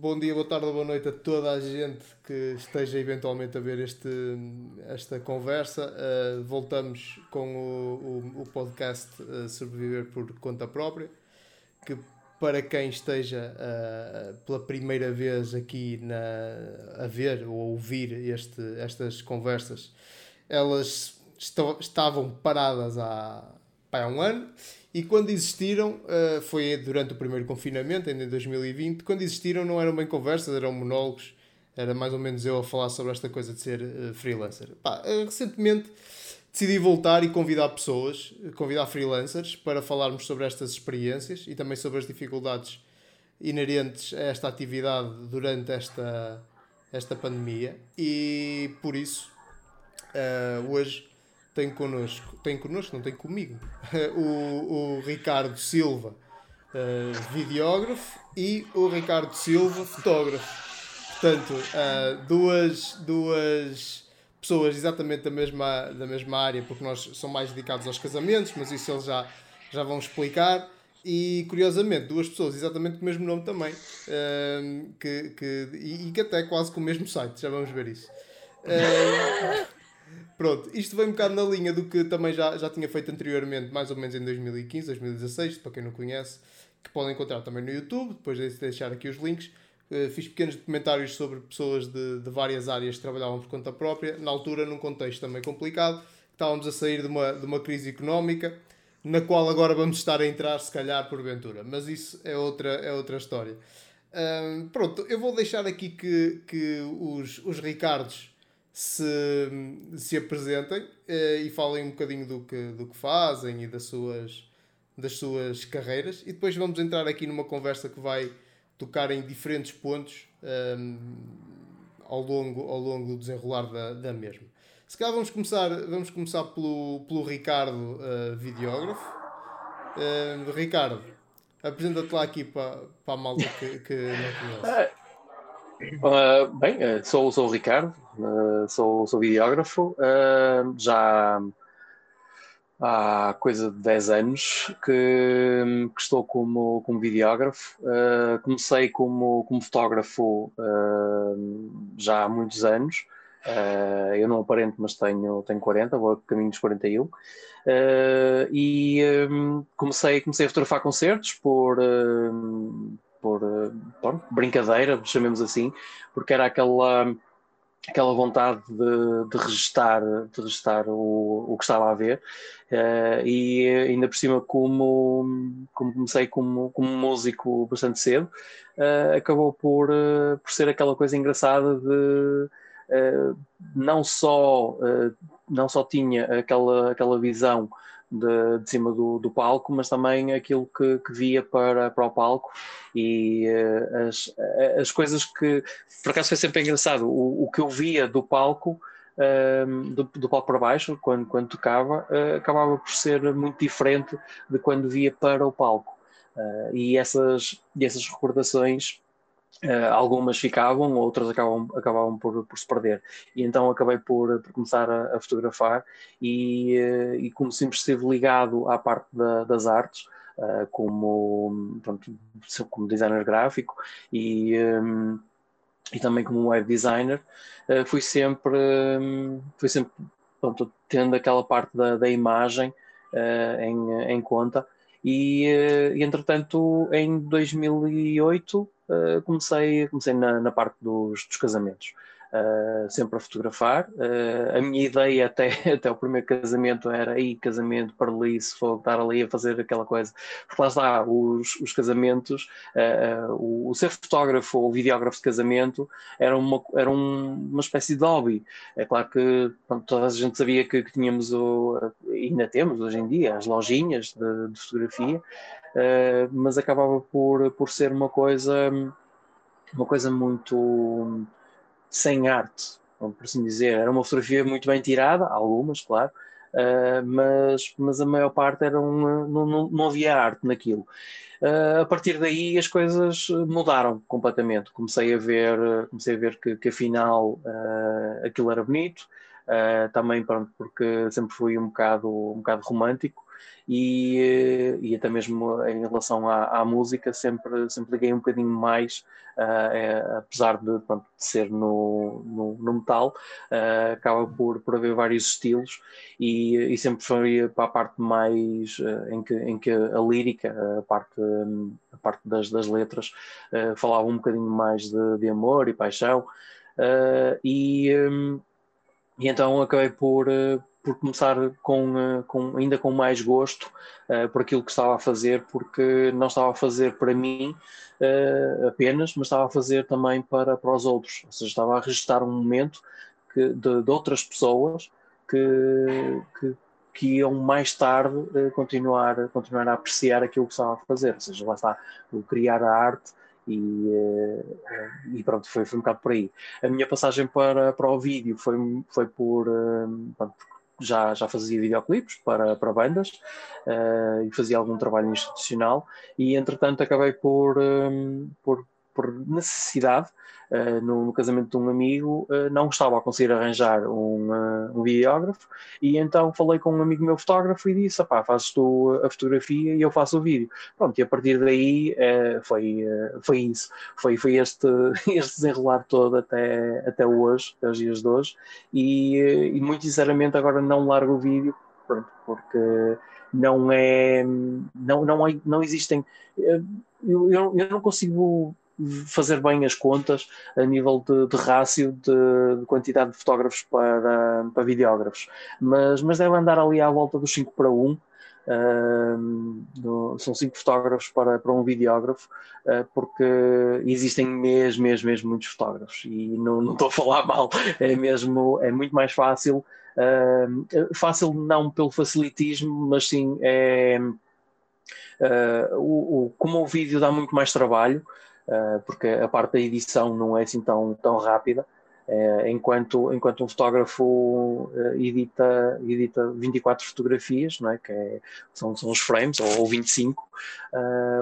bom dia, boa tarde, boa noite a toda a gente que esteja eventualmente a ver este, esta conversa. Uh, voltamos com o, o, o podcast uh, Sobreviver por Conta Própria, que para quem esteja uh, pela primeira vez aqui na, a ver ou a ouvir este, estas conversas, elas estavam paradas há, há um ano e quando existiram, uh, foi durante o primeiro confinamento, ainda em 2020, quando existiram não eram bem conversas, eram monólogos, era mais ou menos eu a falar sobre esta coisa de ser uh, freelancer. Pá, uh, recentemente decidi voltar e convidar pessoas, convidar freelancers para falarmos sobre estas experiências e também sobre as dificuldades inerentes a esta atividade durante esta, esta pandemia e por isso hoje tem connosco, tem connosco, não tem comigo, o, o Ricardo Silva, uh, videógrafo, e o Ricardo Silva, fotógrafo. Portanto, uh, duas, duas pessoas exatamente da mesma, da mesma área, porque nós somos mais dedicados aos casamentos, mas isso eles já, já vão explicar. E curiosamente, duas pessoas exatamente com o mesmo nome também, uh, que, que, e, e, que até quase com o mesmo site, já vamos ver isso. Uh, Pronto, isto vem um bocado na linha do que também já, já tinha feito anteriormente, mais ou menos em 2015, 2016, para quem não conhece, que podem encontrar também no YouTube, depois de deixar aqui os links. Uh, fiz pequenos documentários sobre pessoas de, de várias áreas que trabalhavam por conta própria, na altura num contexto também complicado, estávamos a sair de uma, de uma crise económica, na qual agora vamos estar a entrar, se calhar, porventura. Mas isso é outra, é outra história. Uh, pronto, eu vou deixar aqui que, que os, os Ricardos se, se apresentem uh, e falem um bocadinho do que, do que fazem e das suas, das suas carreiras. E depois vamos entrar aqui numa conversa que vai tocar em diferentes pontos um, ehm, ao, longo, ao longo do desenrolar da, da mesma. Se calhar vamos começar, vamos começar pelo, pelo Ricardo, uh, videógrafo. Uh, Ricardo, apresenta-te lá aqui para, para a malta que, que não conhece. Uh, bem, uh, sou, sou o Ricardo, uh, sou, sou videógrafo, já há coisa de 10 anos que, que estou como, como videógrafo. comecei como, como fotógrafo já há muitos anos. eu não aparento, mas tenho, tenho 40, vou a caminho dos 41. e um, comecei, comecei a fotografar concertos por por bom, brincadeira, chamemos assim, porque era aquela, aquela vontade de, de registar, de registar o, o que estava a ver. Uh, e ainda por cima, como, como comecei como, como músico bastante cedo, uh, acabou por, uh, por ser aquela coisa engraçada de não só não só tinha aquela, aquela visão de, de cima do, do, palco, mas também aquilo que, que via para, para o palco e uh, as, as coisas que, por acaso foi sempre engraçado, o, o que eu via do palco, uh, do, do, palco para baixo, quando, quando tocava, uh, acabava por ser muito diferente de quando via para o palco. Eh, e, essas, essas recordações Uh, algumas ficavam, outras acabavam, acabavam por, por, se perder. E então acabei por, por começar a, a, fotografar e, uh, e como sempre esteve ligado à parte da, das artes, uh, como, pronto, como designer gráfico e, um, e também como web designer, fui sempre, um, fui sempre pronto, tendo aquela parte da, da imagem em, em conta. E, e entretanto, em 2008 uh, comecei, comecei na, na parte dos, dos casamentos. Uh, sempre a fotografar. Uh, a minha ideia até, até o primeiro casamento era aí casamento, para ali, se for estar ali a fazer aquela coisa. Porque lá está, os, os casamentos, uh, o, o, ser fotógrafo ou videógrafo de casamento era uma, era um, uma espécie de hobby. É claro que pronto, toda a gente sabia que, que tínhamos, o, ainda temos hoje em dia, as lojinhas de, de fotografia, uh, mas acabava por, por ser uma coisa, uma coisa muito sem arte, por assim dizer. Era uma fotografia muito bem tirada, algumas, claro, uh, mas, mas a maior parte era uma, não, não, não havia arte naquilo. Uh, a partir daí as coisas mudaram completamente. Comecei a ver, comecei a ver que, que afinal uh, aquilo era bonito. Também pronto, porque sempre fui um bocado, um bocado romântico e, e até mesmo em relação à, à música sempre, sempre liguei um bocadinho mais, uh, é, apesar de, pronto, de, ser no, no, no metal, uh, acaba por, por haver vários estilos e, e sempre foi para a parte mais uh, em, que, em que a lírica, a parte, a parte das, das letras, falava um bocadinho mais de, de amor e paixão. e, um, e então acabei por, por começar com, eh, com, ainda com mais gosto uh, por aquilo que estava a fazer, porque não estava a fazer para mim uh, apenas, mas estava a fazer também para, para os outros. Ou seja, estava a registrar um momento que, de, de outras pessoas que, que, que, iam mais tarde uh, continuar, continuar a apreciar aquilo que estava a fazer. Ou seja, lá está, o criar a arte e, e, pronto, foi, foi um bocado por aí. A minha passagem para, para o vídeo foi, foi por, pronto, já, já fazia videoclipes para, para bandas uh, e fazia algum trabalho institucional e entretanto acabei por, um, por, por necessidade uh, no, no, casamento de um amigo, uh, não estava a conseguir arranjar um, uh, um videógrafo e então falei com um amigo meu fotógrafo e disse, pá, fazes tu a fotografia e eu faço o vídeo. Pronto, e a partir daí foi, foi isso, foi, foi este, este desenrolar todo até, até hoje, até os dias de hoje e, e muito sinceramente agora não largo o vídeo pronto, porque não é não, não, não existem eu, eu, eu não consigo fazer bem as contas a nível de, de rácio de, de, quantidade de fotógrafos para, para videógrafos, mas, mas deve andar ali à volta dos 5 para 1. Uh, no, são 5 fotógrafos para, para um videógrafo, uh, porque existem mesmo, mesmo, mesmo muitos fotógrafos e não, não estou a falar mal, é mesmo, é muito mais fácil. Uh, fácil não pelo facilitismo, mas sim é, o, o, como o vídeo dá muito mais trabalho, eh, porque a parte da edição não é assim tão, tão rápida. Eh, enquanto, enquanto um fotógrafo eh, edita, edita 24 fotografias, não é? que é, são, são os frames, ou, 25,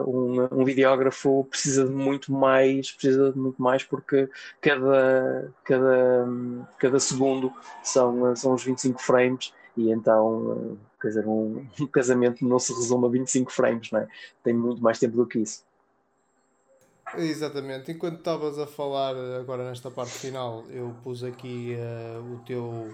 um, um videógrafo precisa de muito mais, precisa de muito mais porque cada, cada, cada segundo são, são os 25 frames e então, quer dizer, um, um casamento não se resume a 25 frames, não é? tem muito mais tempo do que isso. Exatamente. Enquanto estavas a falar agora nesta parte final, eu pus aqui uh, o teu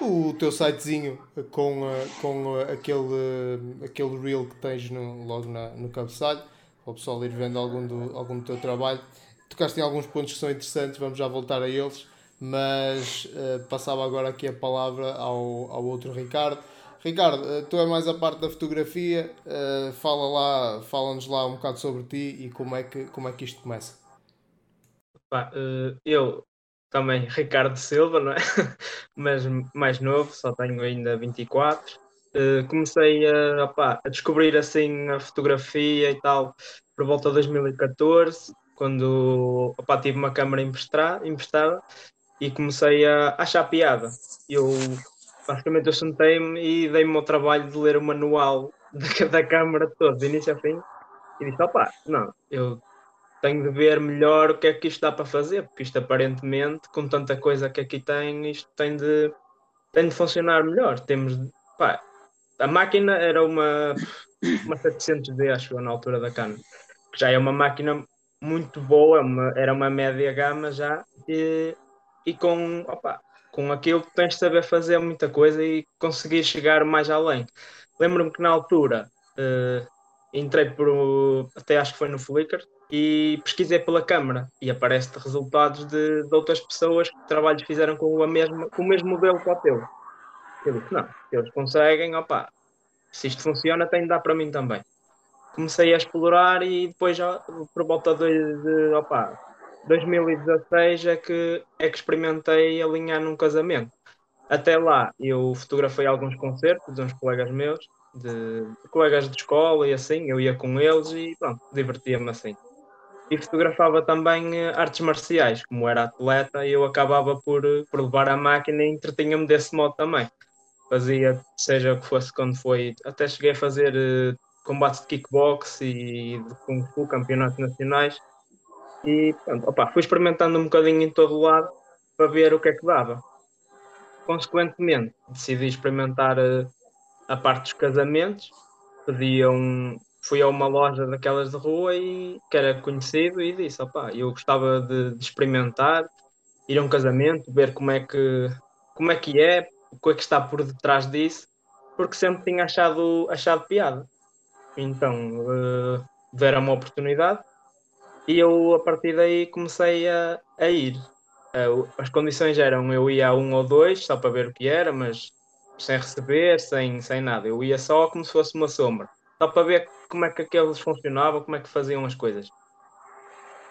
o teu sitezinho com, uh, com uh, aquele, aquele reel que tens no, logo na, no cabeçalho, para o pessoal ir vendo algum do, algum do teu trabalho. Tocaste em alguns pontos que são interessantes, vamos já voltar a eles, mas passava agora aqui a palavra ao, ao outro Ricardo Ricardo, eh, tu é mais a parte da fotografia, uh, fala lá, fala-nos lá um bocado sobre ti e como é que, como é que isto começa. uh, eu também, Ricardo Silva, não é? mas mais novo, só tenho ainda 24. Uh, comecei a, opa, a descobrir assim a fotografia e tal por volta de 2014, quando opa, tive uma câmera emprestada e comecei a achar piada. Eu basicamente eu sentei-me e dei-me o trabalho de ler o manual da, da câmara todo, de início a fim, e disse, opá, não, eu tenho de ver melhor o que é que isto dá para fazer, porque isto aparentemente, com tanta coisa que aqui tem, isto tem de, tem de funcionar melhor. Temos, pá, a máquina era uma, uma 700D, acho na altura da Canon, que já é uma máquina muito boa, uma, era uma média gama já, e, e com, opa, com aquilo que tens de saber fazer muita coisa e conseguir chegar mais além. Lembro-me que na altura uh, entrei por até acho que foi no Flickr e pesquisei pela câmara e aparece resultados de, de, outras pessoas que trabalhos fizeram com, a mesma, com o mesmo modelo que o teu. Eu disse, não, eles conseguem, opa, se isto funciona tem de dar para mim também. Comecei a explorar e depois por volta de, de opa, 2016 é que, é que experimentei alinhar num casamento. Até lá eu fotografei alguns concertos de uns colegas meus, de, de colegas de escola e assim, eu ia com eles e pronto, divertia-me assim. E fotografava também eh, artes marciais, como era atleta, eu acabava por, por levar a máquina e entretinha-me desse modo também. Fazia, seja o que fosse quando foi, até cheguei a fazer uh, combates de kickbox e de kung fu, campeonatos nacionais, e opa, fui experimentando um bocadinho em todo o lado para ver o que é que dava. Consequentemente, decidi experimentar a, a parte dos casamentos, pediam, fui a uma loja daquelas de rua e que era conhecido e disse, eu gostava de, de, experimentar, ir a um casamento, ver como é que como é que é, o que é que está por detrás disso, porque sempre tinha achado, achado piada. Então, uh, deram uma oportunidade e eu a partir daí comecei a, a ir. As condições eram eu ia a um ou dois só para ver o que era, mas sem receber, sem, sem nada. Eu ia só como se fosse uma sombra, só para ver como é que aqueles funcionavam, como é que faziam as coisas.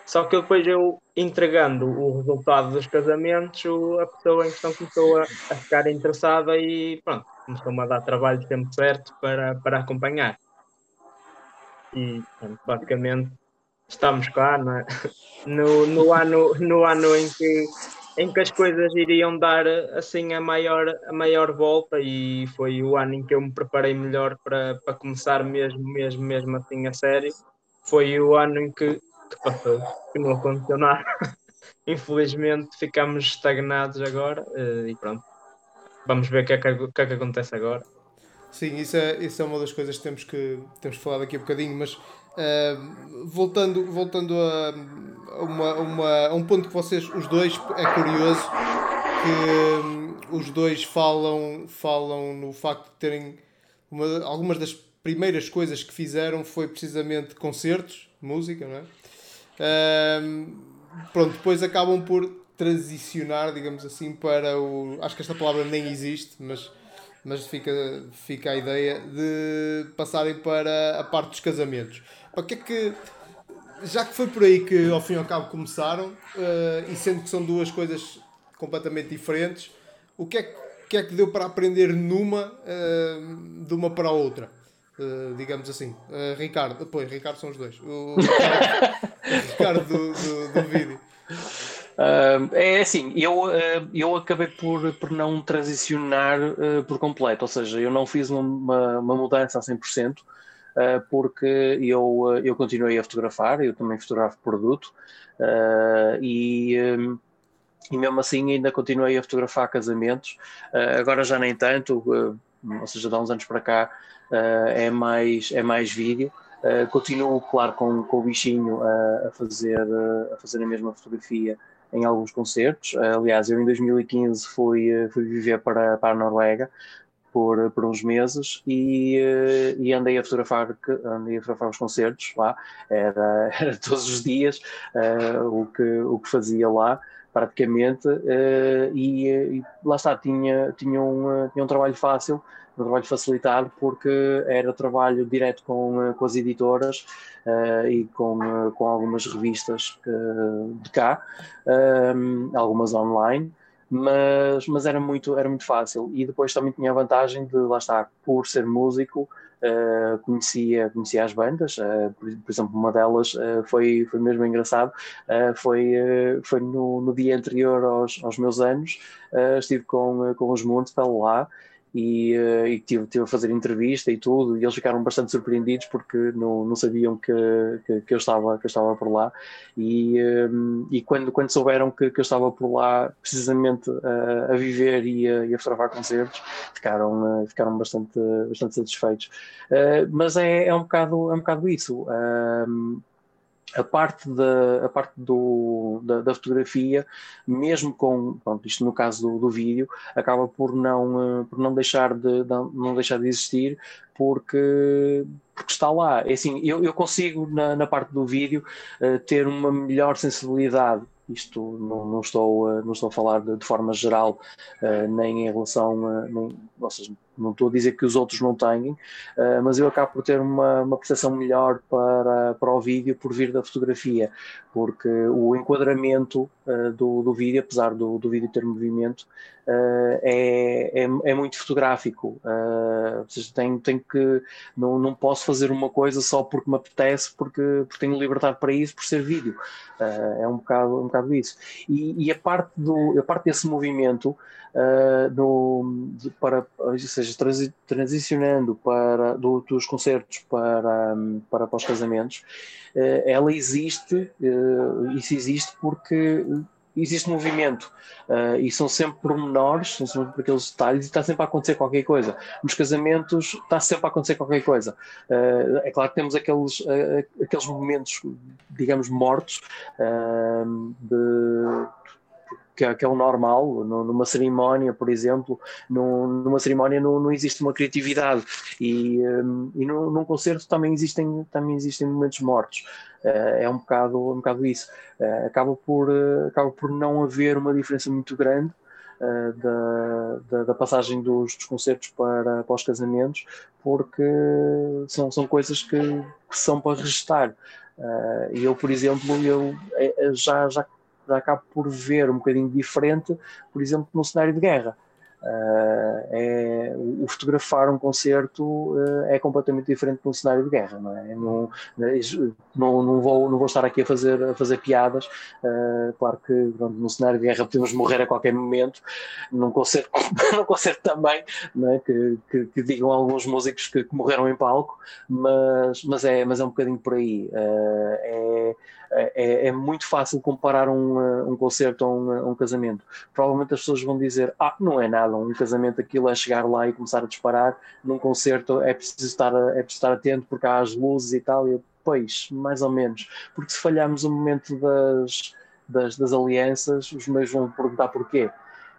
Só que depois eu entregando o resultado dos casamentos, a pessoa em questão começou a, a ficar interessada e pronto, começou-me a dar trabalho sempre certo para, para acompanhar. E pronto, basicamente estamos cá é? no, no, ano, no ano em que, em que as coisas iriam dar assim a maior, a maior volta e foi o ano em que eu me preparei melhor para, para começar mesmo, mesmo, mesmo assim a série. Foi o ano em que, que passou, que não aconteceu nada. Infelizmente ficamos estagnados agora eh, e pronto. Vamos ver o que, é que, que, é que acontece agora. Sim, isso é, isso é uma das coisas que temos que temos que falar daqui a bocadinho, mas voltando, voltando a, uma, uma, a um ponto que vocês, os dois, é curioso que um, os dois falam, falam no facto de terem uma, algumas das primeiras coisas que fizeram foi precisamente concertos, música, não é? Uh, pronto, depois acabam por transicionar, digamos assim, para o. Acho que esta palavra nem existe, mas mas fica, fica a ideia de passarem para a parte dos casamentos. O que é que, já que foi por aí que ao fim e ao cabo começaram, uh, e sendo que são duas coisas completamente diferentes, o que é que, é que deu para aprender numa uh, de uma para a outra? Uh, digamos assim. Ricardo, depois, Ricardo são os dois. O Ricardo, do, do, do vídeo. Uh, é assim, eu, uh, eu acabei por, por não transicionar uh, por completo, ou seja, eu não fiz uma, uma mudança a 100%, uh, porque eu, eu continuei a fotografar, eu também fotografo produto, e, um, e mesmo assim ainda continuei a fotografar casamentos, agora já nem tanto, ou seja, de há uns anos para cá é, mais, é mais vídeo. continuo, claro, com, com o bichinho a, fazer, a fazer a mesma fotografia em alguns concertos. Aliás, eu em 2015 fui, eh, fui viver para, para a Noruega por, por uns meses e, eh, e andei, a fotografar, andei a fotografar os concertos lá, era, era todos os dias uh, o, que, o que fazia lá praticamente uh, e, e, lá está, tinha, tinha, um, tinha um trabalho fácil um trabalho facilitado porque era trabalho direto com, com as editoras uh, e com, com algumas revistas uh, de cá, algumas online, mas, mas era, muito, era muito fácil. E depois também tinha a vantagem de, lá estar, por ser músico, Uh, conhecia, conhecia as bandas, uh, por, por, exemplo, uma delas uh, foi, foi mesmo engraçado, foi, foi no, no, dia anterior aos, aos meus anos, estive com, com os Municipal lá e, uh, e tive, tive a fazer entrevista e tudo, e eles ficaram bastante surpreendidos porque não, não sabiam que, que, que eu estava, que eu estava por lá. E, um, eh, e quando, quando souberam que, que eu estava por lá, precisamente a viver e a, e a fotografar concertos, ficaram, uh, ficaram bastante, bastante satisfeitos. mas é, é, um bocado, é um bocado isso a parte da, a parte do, da, da, fotografia, mesmo com, pronto, isto no caso do, do vídeo, acaba por não, eh, por não, deixar de, não deixar de existir porque, porque está lá. É assim, eu, eu consigo na, na parte do vídeo uh, ter uma melhor sensibilidade isto não, não, estou, eh, não estou a falar de, de forma geral, nem em relação a. Nem, ou seja, não estou a dizer que os outros não tenham, uh, mas eu acabo por ter uma, uma percepção melhor para, para o vídeo por vir da fotografia, porque o enquadramento uh, do, do vídeo, apesar do, do vídeo ter movimento, uh, é, é, é, muito fotográfico. ou seja, tenho, tenho que. Não, não posso fazer uma coisa só porque me apetece, porque, porque tenho liberdade para isso, por ser vídeo. é um bocado, um bocado isso. E, e a, parte do, a parte desse movimento uh, no, de, para, ou seja, transi, transicionando para, do, dos concertos para, para, para os casamentos, uh, ela existe, uh, isso existe porque existe movimento uh, e são sempre pormenores, são sempre aqueles detalhes e está sempre a acontecer qualquer coisa. Nos casamentos está sempre a acontecer qualquer coisa. Uh, é claro que temos aqueles, uh, aqueles momentos, digamos, mortos de que é, que é o normal, numa cerimónia, por exemplo, numa cerimónia não, não existe uma criatividade e, um, e num, num, concerto também existem, também existem momentos mortos. Uh, é um bocado, um bocado isso. Uh, acaba, por, uh, acaba por não haver uma diferença muito grande da, da, da, passagem dos, dos, concertos para, para os casamentos, porque são, são coisas que, que são para registar. E eu, por exemplo, eu já, já já acabo por ver um bocadinho diferente, por exemplo, num cenário de guerra. Uh, é, o fotografar um concerto uh, é completamente diferente de um cenário de guerra, não é? Não, não, não, vou, não vou estar aqui a fazer, a fazer piadas. Uh, claro que pronto, num cenário de guerra podemos morrer a qualquer momento, num concerto, num concerto também, é? que, que, que digam alguns músicos que, que, morreram em palco, mas, mas, é, mas é um bocadinho por aí. é, é, é, muito fácil comparar um, um concerto a um, a um casamento. Provavelmente as pessoas vão dizer: Ah, não é nada, um casamento aquilo é chegar lá e começar a disparar. Num concerto é preciso estar, é preciso estar atento porque há as luzes e tal. E pois, mais ou menos. Porque se falharmos o momento das, das, das alianças, os meus vão perguntar porquê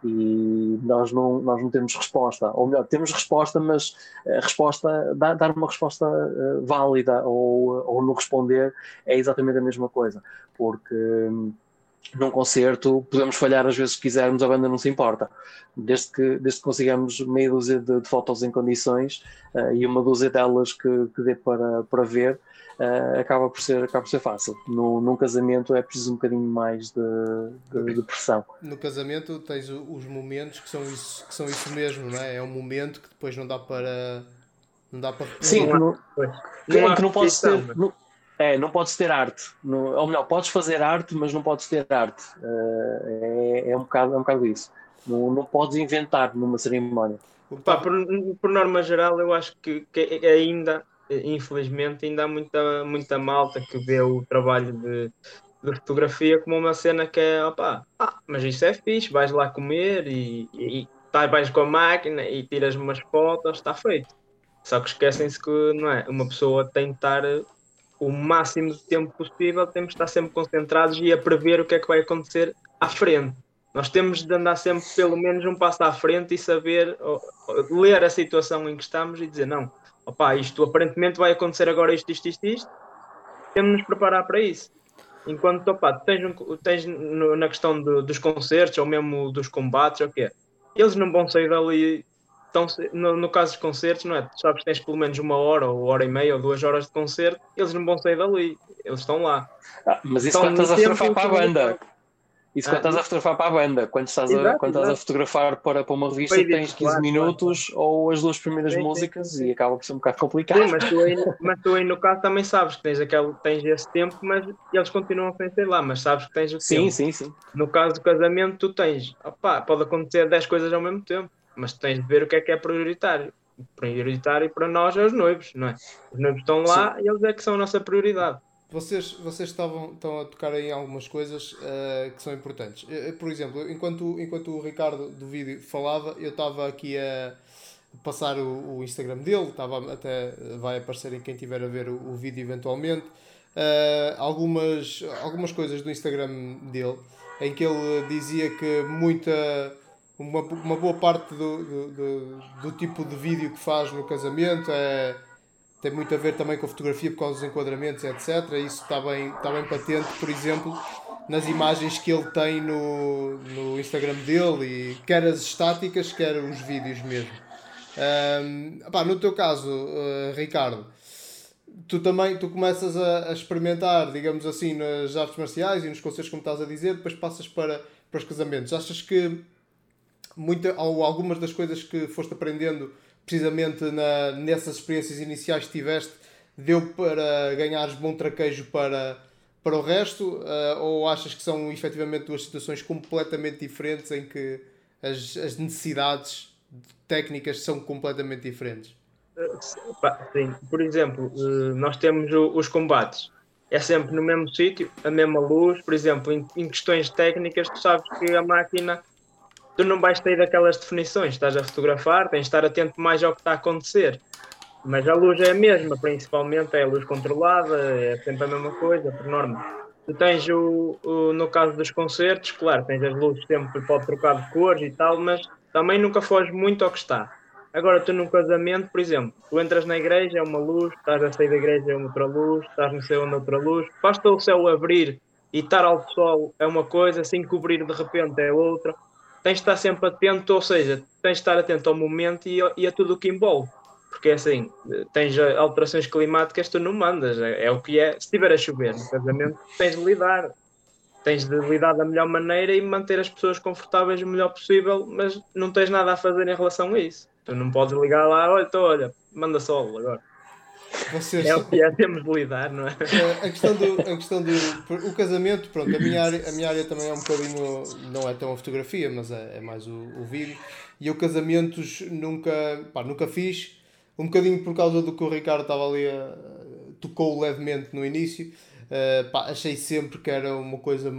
e nós não, nós não temos resposta, ou melhor, temos resposta, mas a resposta, dar, uma resposta uh, válida ou, ou não responder é exatamente a mesma coisa, porque hum, num concerto podemos falhar às vezes se quisermos, a banda não se importa, desde que, desde que consigamos meia dúzia de, de fotos em condições uh, e uma dúzia delas que, que dê para, para ver, uh, acaba, por ser, acaba por ser fácil. No, num casamento é preciso um bocadinho mais de, de, de, pressão. No casamento tens os momentos que são isso, que são isso mesmo, não é? É um momento que depois não dá para. Não dá para Sim, não, não, não, que não podes ter. Não, é, não podes ter arte. Não, ou melhor, podes fazer arte, mas não podes ter arte. Uh, é, é, um bocado, é um bocado isso. Não, não podes inventar numa cerimónia. Pá, por, por norma geral, eu acho que, que ainda infelizmente ainda há muita, muita malta que vê o trabalho de, de fotografia como uma cena que é opa, ah, mas isso é fixe, vais lá comer e, e, e tá, vais com a máquina e tiras umas fotos, está feito. Só que esquecem-se que não é, uma pessoa tem de estar o máximo de tempo possível, temos de estar sempre concentrados e a prever o que é que vai acontecer à frente. Nós temos de andar sempre pelo menos um passo à frente e saber, ou, ou, ler a situação em que estamos e dizer não, opá, isto aparentemente vai acontecer agora isto, isto, isto, isto, temos de nos preparar para isso. Enquanto, opá, tens, um, tens no, na questão do, dos concertos ou mesmo dos combates, ou quê? Eles não vão sair dali, tão, no, no caso dos concertos, não é? Tu sabes que tens pelo menos uma hora, ou hora e meia, ou duas horas de concerto, eles não vão sair dali, eles estão lá. Ah, mas isso estão quando estás a fotografar para a banda. Isso quando ah, estás a fotografar para a banda, quando estás, exato, a, quando estás a fotografar para, para uma revista Foi tens 15 claro, minutos claro. ou as duas primeiras sim, músicas sim, sim. e acaba por ser um bocado complicado. Sim, mas tu, aí, mas tu aí no caso também sabes que tens, aquele, tens esse tempo, mas eles continuam sem ser lá, mas sabes que tens o sim, tempo. Sim, sim, sim. No caso do casamento, tu tens, opá, pode acontecer 10 coisas ao mesmo tempo, mas tens de ver o que é que é prioritário. Prioritário para nós é os noivos, não é? Os noivos estão lá e eles é que são a nossa prioridade. Vocês, vocês estavam, estão a tocar em algumas coisas uh, que são importantes. Uh, por exemplo, enquanto, enquanto o Ricardo do vídeo falava, eu estava aqui a passar o, o, Instagram dele, estava até vai aparecer em quem tiver a ver o, o vídeo eventualmente. Uh, algumas, algumas coisas do Instagram dele em que ele dizia que muita uma, uma boa parte do, do, do, do tipo de vídeo que faz no casamento é tem muito a ver também com a fotografia por causa dos enquadramentos, etc. Isso está bem, está bem patente, por exemplo, nas imagens que ele tem no, no Instagram dele, e quer as estáticas, quer os vídeos mesmo. Um, no teu caso, uh, Ricardo, tu também tu começas a, a, experimentar, digamos assim, nas artes marciais e nos concertos, como estás a dizer, depois passas para, para os casamentos. Achas que muita, ou algumas das coisas que foste aprendendo precisamente na, nessas experiências iniciais que tiveste, deu para ganhares bom traquejo para, para o resto? Uh, ou achas que são efetivamente duas situações completamente diferentes em que as, as necessidades técnicas são completamente diferentes? Sim, por exemplo, eh, nós temos os combates. é sempre no mesmo sítio, a mesma luz. Por exemplo, em, em, questões técnicas, tu sabes que a máquina, tu não vais ter aquelas definições. Estás a fotografar, tens de estar atento mais ao que está a acontecer. Mas a luz é a mesma, principalmente é a luz controlada, é sempre a mesma coisa, por norma. Tu tens o, o, no caso dos concertos, claro, tens as luzes sempre pode trocar de cores e tal, mas também nunca foge muito ao que está. Agora, tu num casamento, por exemplo, tu entras na igreja, é uma luz, estás a sair da igreja, é outra luz, estás no céu, é outra luz. Basta o céu abrir e estar ao sol é uma coisa, assim cobrir de repente é outra. Tens de estar sempre atento, ou seja, tens de estar atento ao momento e, e a tudo o que envolve. Porque assim, tens alterações climáticas, tu não mandas, é, é o que é. Se estiver a chover casamento, tens de lidar tens de lidar da melhor maneira e manter as pessoas confortáveis o melhor possível, mas não tens nada a fazer em relação a isso. Tu não podes ligar lá, olha, então, olha, manda sol agora. Vocês... É o que é, temos de lidar, não é? A questão do, a questão do o casamento, pronto, a minha, área, a minha área também é um bocadinho, não é tão a fotografia, mas é, é mais o, o vídeo. E eu casamentos nunca, pá, nunca fiz, um bocadinho por causa do que o Ricardo estava ali a, tocou levemente no início. Uh, pá, achei sempre que era uma coisa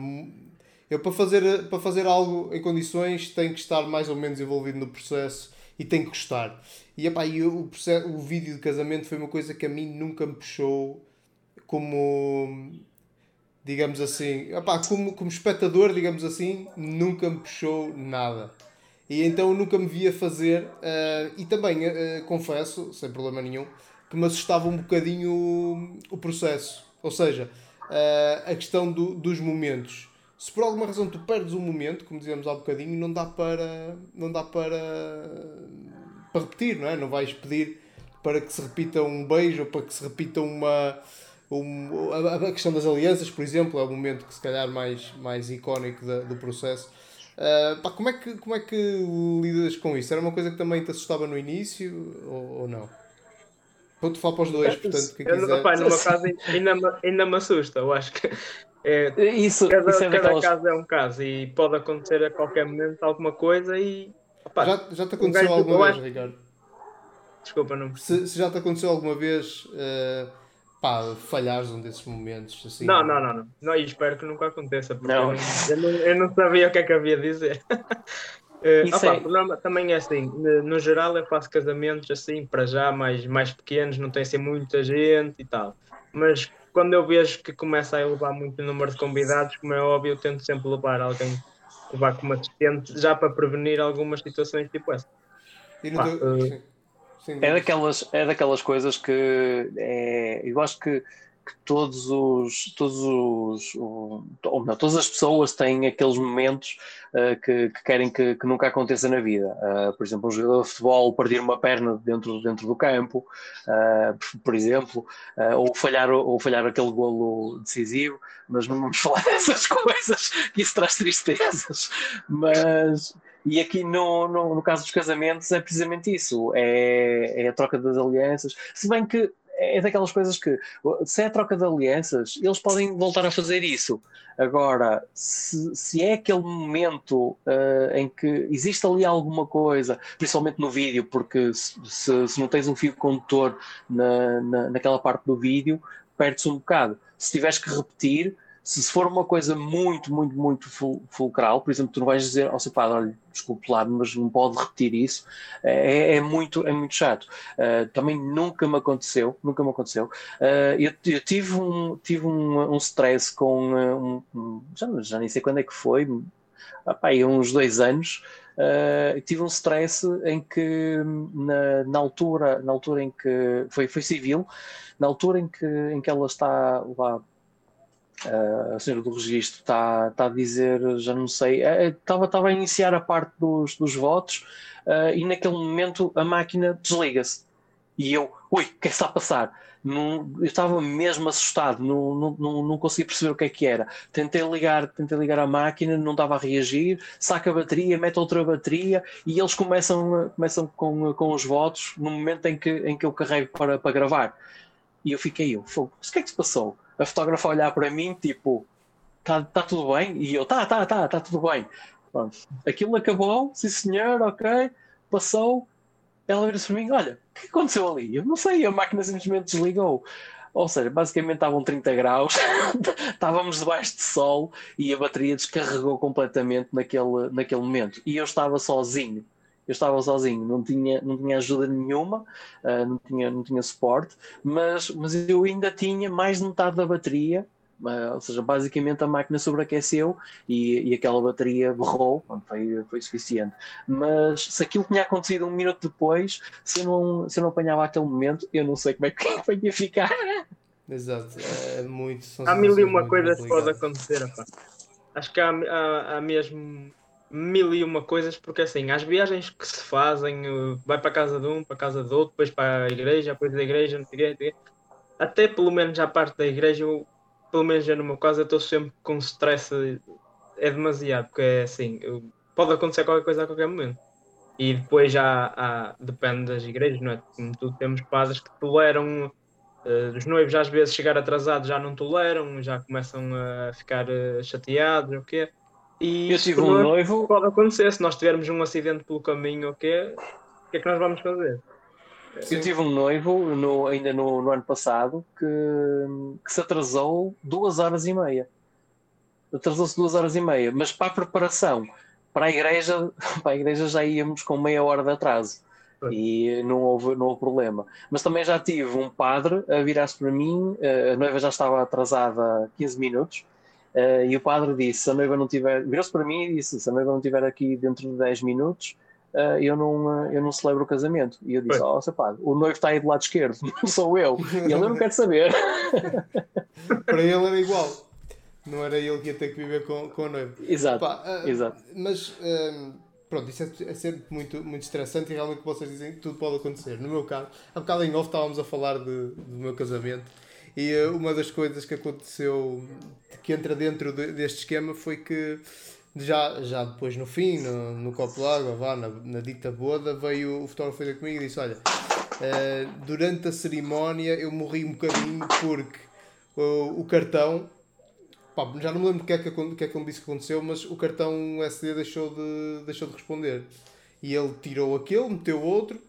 eu para fazer, para fazer algo em condições tenho que estar mais ou menos envolvido no processo e tem que gostar. E, epá, e o, o vídeo de casamento foi uma coisa que a mim nunca me puxou como digamos assim, epá, como, como espectador, digamos assim, nunca me puxou nada. E então nunca me via fazer, uh, e também uh, confesso, sem problema nenhum, que me assustava um bocadinho o, o processo. Ou seja, uh, a questão do, dos momentos se por alguma razão tu perdes um momento, como dizíamos há bocadinho, não dá para. não dá para. Para repetir, não é? Não vais pedir para que se repita um beijo ou para que se repita uma. Um, a, a questão das alianças, por exemplo, é o momento que se calhar mais, mais icónico da, do processo. Uh, pá, como, é que, como é que lidas com isso? Era uma coisa que também te assustava no início ou, ou não? Pode falar para os dois, portanto, quem quiser. Rapaz, numa casa ainda, ainda me assusta, eu acho que é, isso, cada, isso é cada daquelas... caso é um caso e pode acontecer a qualquer momento alguma coisa e. Já, já te aconteceu um alguma vez. Ricardo? Desculpa, não. Se, se, já te aconteceu alguma vez uh, pá, falhares um desses momentos? Assim, não, não, não, não, não. E espero que nunca aconteça, porque não. Eu, não, eu não sabia o que é que havia a dizer. Uh, opa, é... também é assim, no geral eu faço casamentos assim, para já, mais, mais pequenos, não tem assim muita gente e tal. Mas quando eu vejo que começa a elevar muito o número de convidados, como é óbvio, eu tento sempre levar alguém, levar como assistente, já para prevenir algumas situações tipo essa. Pá, uh, é, daquelas, é daquelas coisas que é, eu acho que que todos os, todos os, ou não, todas as pessoas têm aqueles momentos uh, que, que, querem que, que, nunca aconteça na vida. Uh, por exemplo, um jogador de futebol perder uma perna dentro, dentro do campo, uh, por, por, exemplo, ou, falhar, ou falhar aquele golo decisivo, mas não vamos falar dessas coisas, que isso traz tristezas. Mas, e aqui no, no, no, caso dos casamentos é precisamente isso: é, é a troca das alianças. Se bem que é daquelas coisas que, se é troca de alianças, eles podem voltar a fazer isso. Agora, se, se é aquele momento uh, em que existe ali alguma coisa, principalmente no vídeo, porque se, se não tens um fio condutor na, na, naquela parte do vídeo, perdes um bocado. Se tiveres que repetir, se for uma coisa muito, muito, muito fulcral, por exemplo, tu não vais dizer ao seu padre, olha, desculpe lá, mas não pode repetir isso, é, é muito, é muito chato. Uh, também nunca me aconteceu, nunca me aconteceu. Uh, eu, eu, tive um, tive um, um stress com um, um, já, já nem sei quando é que foi, opa, aí uns dois anos, Uh, tive um stress em que na, na, altura na altura em que foi, foi civil na altura em que, em que ela está lá Uh, a senhora do registro está, está a dizer, já não sei, estava, estava a iniciar a parte dos, dos votos uh, e naquele momento a máquina desliga-se. E eu, ui, o que é que está a passar? Não, eu estava mesmo assustado, não, não, não, não conseguia perceber o que é que era. Tentei ligar, tentei ligar a máquina, não estava a reagir, saca a bateria, mete outra bateria e eles começam, começam com, com os votos no momento em que, em que eu carrego para, para gravar. E eu fiquei, eu, o que é que se passou? a fotógrafa olhar para mim, tipo, está tá tudo bem? E eu, tá, tá, tá, tá tudo bem. Pronto. Aquilo acabou, sim senhor, ok, passou. Ela vira-se para mim, olha, o que aconteceu ali? Eu não sei, a máquina simplesmente desligou. Ou seja, basicamente estavam 30 graus, estávamos debaixo de sol e a bateria descarregou completamente naquele, naquele momento. E eu estava sozinho. Eu estava sozinho, não tinha, não tinha ajuda nenhuma, uh, não, tinha, não tinha suporte, mas, mas eu ainda tinha mais de metade da bateria Uh, ou seja, basicamente a máquina sobreaqueceu e, e aquela bateria berrou, foi, foi suficiente. Mas se aquilo tinha acontecido um minuto depois, se eu não, se eu não apanhava aquele momento, eu não sei como é que foi ia ficar. Exato, é muito. Há mil e uma coisas que pode acontecer. Apá. Acho que há, há, há mesmo mil e uma coisas, porque assim, as viagens que se fazem, uh, vai para casa de um, para casa do outro, depois para a igreja, depois da igreja, não sei até pelo menos à parte da igreja, eu pelo menos no meu caso, eu estou sempre com stress, é demasiado, porque é assim, pode acontecer qualquer coisa a qualquer momento. E depois já há, depende das igrejas, não é? Como tudo, temos padres que toleram, uh, os noivos às vezes chegar atrasados já não toleram, já começam a ficar uh, chateados, o quê? E eu tive um noivo. Pode acontecer, se nós tivermos um acidente pelo caminho, o quê? O que é que nós vamos fazer? Eu tive um noivo no, ainda no, no, ano passado que, que, se atrasou duas horas e meia. Atrasou-se duas horas e meia, mas para a preparação para a igreja, para a igreja já íamos com meia hora de atraso e não houve, não houve problema. Mas também já tive um padre a virar-se para mim, a noiva já estava atrasada 15 minutos, e o padre disse: se a noiva não tiver, virou-se para mim e disse: se a noiva não estiver aqui dentro de 10 minutos, uh, eu, não, uh, eu não celebro o casamento. E eu disse: Ó, oh, pá, o noivo está aí do lado esquerdo, não sou eu. E ele: Eu não quero saber. Para ele era igual. Não era ele que ia ter que viver com, com o noivo. Exato. Pá, uh, Exato. Mas. Pronto, isso é, é, sempre muito, muito estressante e realmente vocês dizem que tudo pode acontecer. No meu caso, há bocado em off estávamos a falar de, do meu casamento e uh, uma das coisas que aconteceu que entra dentro de, deste esquema foi que já, já depois no fim, no, no copo de água, vá, na, na dita boda, veio o fotógrafo veio comigo e disse: Olha, uh, durante a cerimónia eu morri um bocadinho porque o, o cartão, pá, já não me lembro o que, é que, que é que ele disse que aconteceu, mas o cartão SD deixou de, deixou de responder. E ele tirou aquele, meteu outro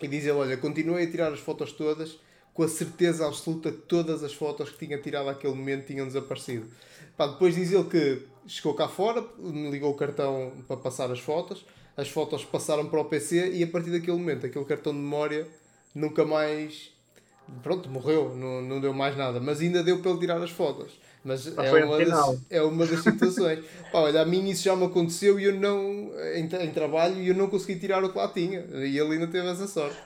e diz ele: Olha, continuei a tirar as fotos todas com a certeza absoluta que todas as fotos que tinha tirado naquele momento tinham desaparecido. Pá, depois diz ele que chegou cá fora, me ligou o cartão para passar as fotos, as fotos passaram para o PC e a partir daquele momento, aquele cartão de memória nunca mais. Pronto, morreu, não, não deu mais nada, mas ainda deu para ele tirar as fotos. Mas é uma, das, é uma das situações. Pá, olha, a mim isso já me aconteceu e eu não, em, em trabalho, e eu não consegui tirar o que lá tinha. E ele ainda teve essa sorte.